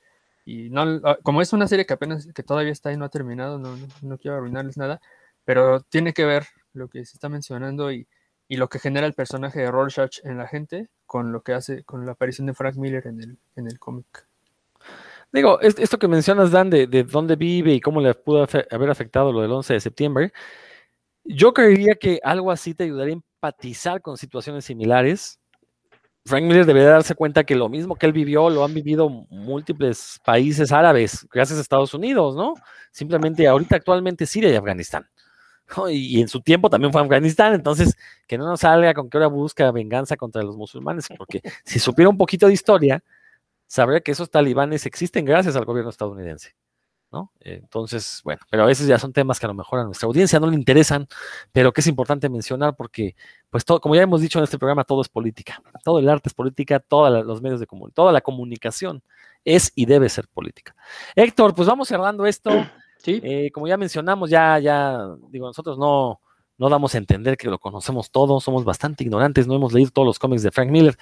Y no, ah, como es una serie que apenas, que todavía está y no ha terminado, no, no quiero arruinarles nada, pero tiene que ver lo que se está mencionando y, y lo que genera el personaje de Rorschach en la gente con lo que hace, con la aparición de Frank Miller en el, en el cómic. Digo, esto que mencionas, Dan, de, de, dónde vive y cómo le pudo haber afectado lo del 11 de septiembre, yo creería que algo así te ayudaría a empatizar con situaciones similares. Frank Miller debería darse cuenta que lo mismo que él vivió lo han vivido múltiples países árabes, gracias a Estados Unidos, ¿no? Simplemente ahorita actualmente Siria y Afganistán. Y, en su tiempo también fue a Afganistán, entonces que no nos salga con que ahora busca venganza contra los musulmanes, porque si supiera un poquito de historia, sabría que esos talibanes existen gracias al gobierno estadounidense. ¿no? Entonces, bueno, pero a veces ya son temas que a lo mejor a nuestra audiencia no le interesan, pero que es importante mencionar porque, pues, todo, como ya hemos dicho en este programa, todo es política. Todo el arte es política, todos los medios de comunicación, toda la comunicación es y debe ser política. Héctor, pues vamos cerrando esto. Sí. Eh, como ya mencionamos, ya, ya, digo, nosotros no, no damos a entender que lo conocemos todo, somos bastante ignorantes, no hemos leído todos los cómics de Frank Miller.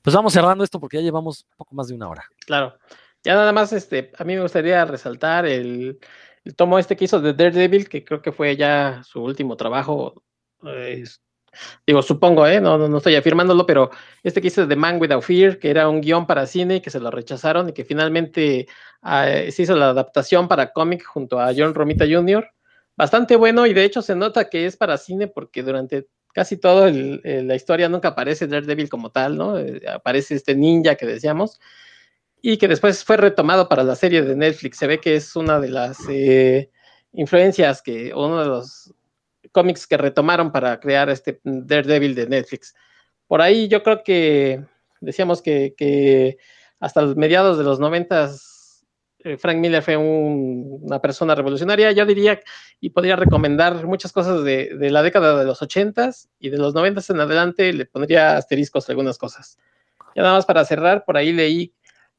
Pues vamos cerrando esto porque ya llevamos poco más de una hora. Claro. Ya nada más, este, a mí me gustaría resaltar el, tomo este que hizo de Daredevil, que creo que fue ya su último trabajo. Eh, digo, supongo, ¿eh? no, no, estoy afirmándolo, pero este que hizo The Man Without Fear, que era un guion para cine que se lo rechazaron y que finalmente ah, se hizo la adaptación para cómic junto a John Romita Jr. Bastante bueno y de hecho se nota que es para cine porque durante casi toda la historia nunca aparece Daredevil como tal, ¿no? Eh, aparece este ninja que decíamos y que después fue retomado para la serie de Netflix. Se ve que es una de las eh, influencias que, uno de los cómics que retomaron para crear este Daredevil de Netflix. Por ahí yo creo que decíamos que, hasta los mediados de los noventas eh, Frank Miller fue una persona revolucionaria. Yo diría y podría recomendar muchas cosas de, la década de los ochentas y de los noventas en adelante le pondría asteriscos a algunas cosas. Ya nada más para cerrar, por ahí leí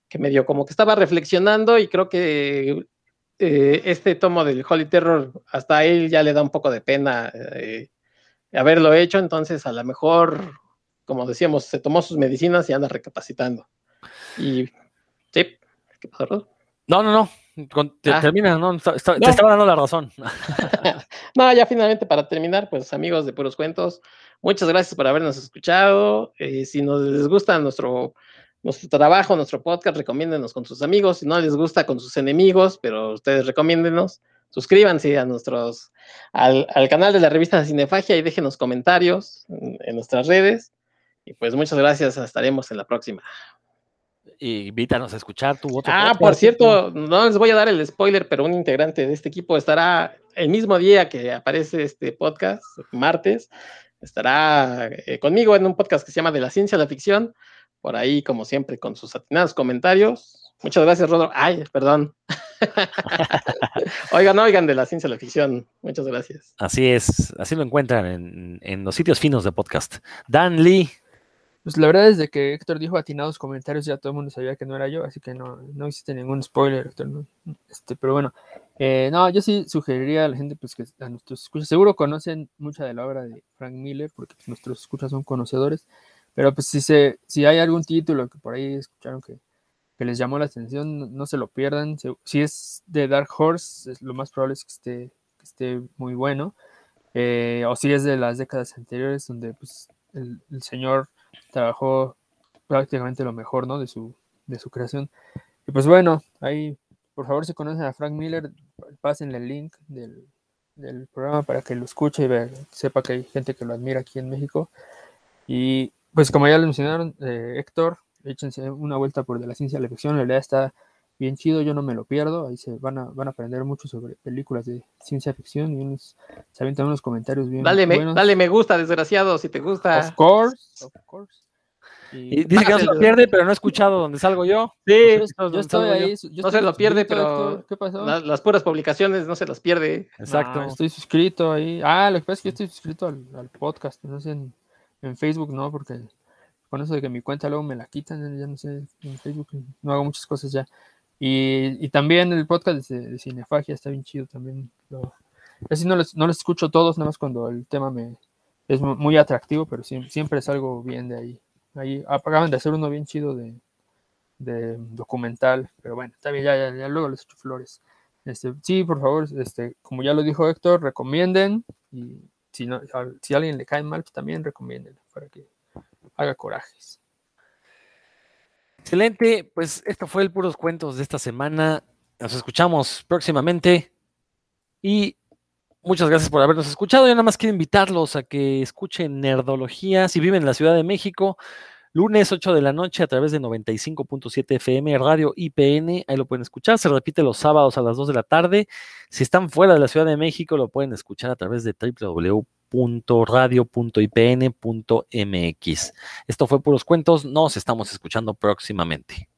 que medio como que estaba reflexionando y creo que eh, este tomo del Holy Terror, hasta a él ya le da un poco de pena eh, haberlo hecho, entonces a lo mejor, como decíamos, se tomó sus medicinas y anda recapacitando. Y sí, ¿qué pasó, No, no, no. Con- te- Ah. Termina, ¿no? Está- está- No. Te estaba dando la razón. No, ya finalmente para terminar, pues amigos de Puros Cuentos, muchas gracias por habernos escuchado. Eh, si nos les gusta nuestro, nuestro trabajo, nuestro podcast, recomiéndenos con sus amigos. Si no les gusta, con sus enemigos, pero ustedes recomiéndenos. Suscríbanse a nuestros, al, al canal de la revista Cinefagia y déjenos comentarios en, en nuestras redes. Y pues muchas gracias, estaremos en la próxima. Y invítanos a escuchar tu otro Ah, podcast, por cierto, no les voy a dar el spoiler, pero un integrante de este equipo estará el mismo día que aparece este podcast, martes, estará eh, conmigo en un podcast que se llama De la Ciencia a la Ficción, por ahí, como siempre, con sus atinados comentarios. Muchas gracias, Rodro. Ay, perdón. oigan, oigan, de la ciencia a la ficción. Muchas gracias. Así es, así lo encuentran en, en los sitios finos de podcast. Dan Lee, Pues la verdad es de que Héctor dijo atinados comentarios, ya todo el mundo sabía que no era yo, así que no, no hiciste ningún spoiler, Héctor. ¿no? Este, pero bueno, eh, no, yo sí sugeriría a la gente pues, que a nuestros escuchas, seguro conocen mucha de la obra de Frank Miller, porque pues, nuestros escuchas son conocedores, pero pues si, se, si hay algún título que por ahí escucharon que, que les llamó la atención, no, no se lo pierdan. Se- si es de Dark Horse, es- lo más probable es que esté, que esté muy bueno. Eh, o si es de las décadas anteriores, donde pues, el, el señor trabajó prácticamente lo mejor, ¿no? De su, de su creación. Y pues bueno, ahí, por favor, si conocen a Frank Miller, pásenle el link del, del programa para que lo escuche y vea- sepa que hay gente que lo admira aquí en México. Y pues como ya lo mencionaron, eh, Héctor, échense una vuelta por de la ciencia de la ficción, la verdad está bien chido, yo no me lo pierdo, ahí se van a, van a aprender mucho sobre películas de ciencia ficción y unos, se avientan unos comentarios bien Dale me, dale me gusta, desgraciado, si te gusta. Of course, of course. y dice que no se lo pierde, pero no he escuchado donde salgo yo. Sí, Pues, Yo estoy ahí. yo No se lo pierde, pero. ¿Qué pasó? la- las puras publicaciones no se las pierde. Exacto. No, estoy suscrito ahí. Ah, lo que pasa es que yo estoy suscrito al, al podcast. No sé, en, en Facebook no, porque con eso de que mi cuenta luego me la quitan, ya no sé, en Facebook no hago muchas cosas ya. Y, y también el podcast de, de Cinefagia está bien chido también. Lo, casi no les, no les escucho todos, nada más cuando el tema me es mu- muy atractivo, pero siempre, siempre salgo bien de ahí. Ahí acaban de hacer uno bien chido de, de documental, pero bueno, bien, ya, ya, ya luego les echo flores. Este, sí, por favor, este, como ya lo dijo Héctor, recomienden y si, no, a- si alguien le cae mal, pues también recomienden para que haga corajes. Excelente, pues esto fue el Puros Cuentos de esta semana. Nos escuchamos próximamente y muchas gracias por habernos escuchado. Yo nada más quiero invitarlos a que escuchen Nerdología si viven en la Ciudad de México. Lunes 8 de la noche a través de 95.7 FM, Radio IPN, ahí lo pueden escuchar. Se repite los sábados a las 2 de la tarde. Si están fuera de la Ciudad de México, lo pueden escuchar a través de www.radio.ipn.mx. Esto fue Puros Cuentos, nos estamos escuchando próximamente.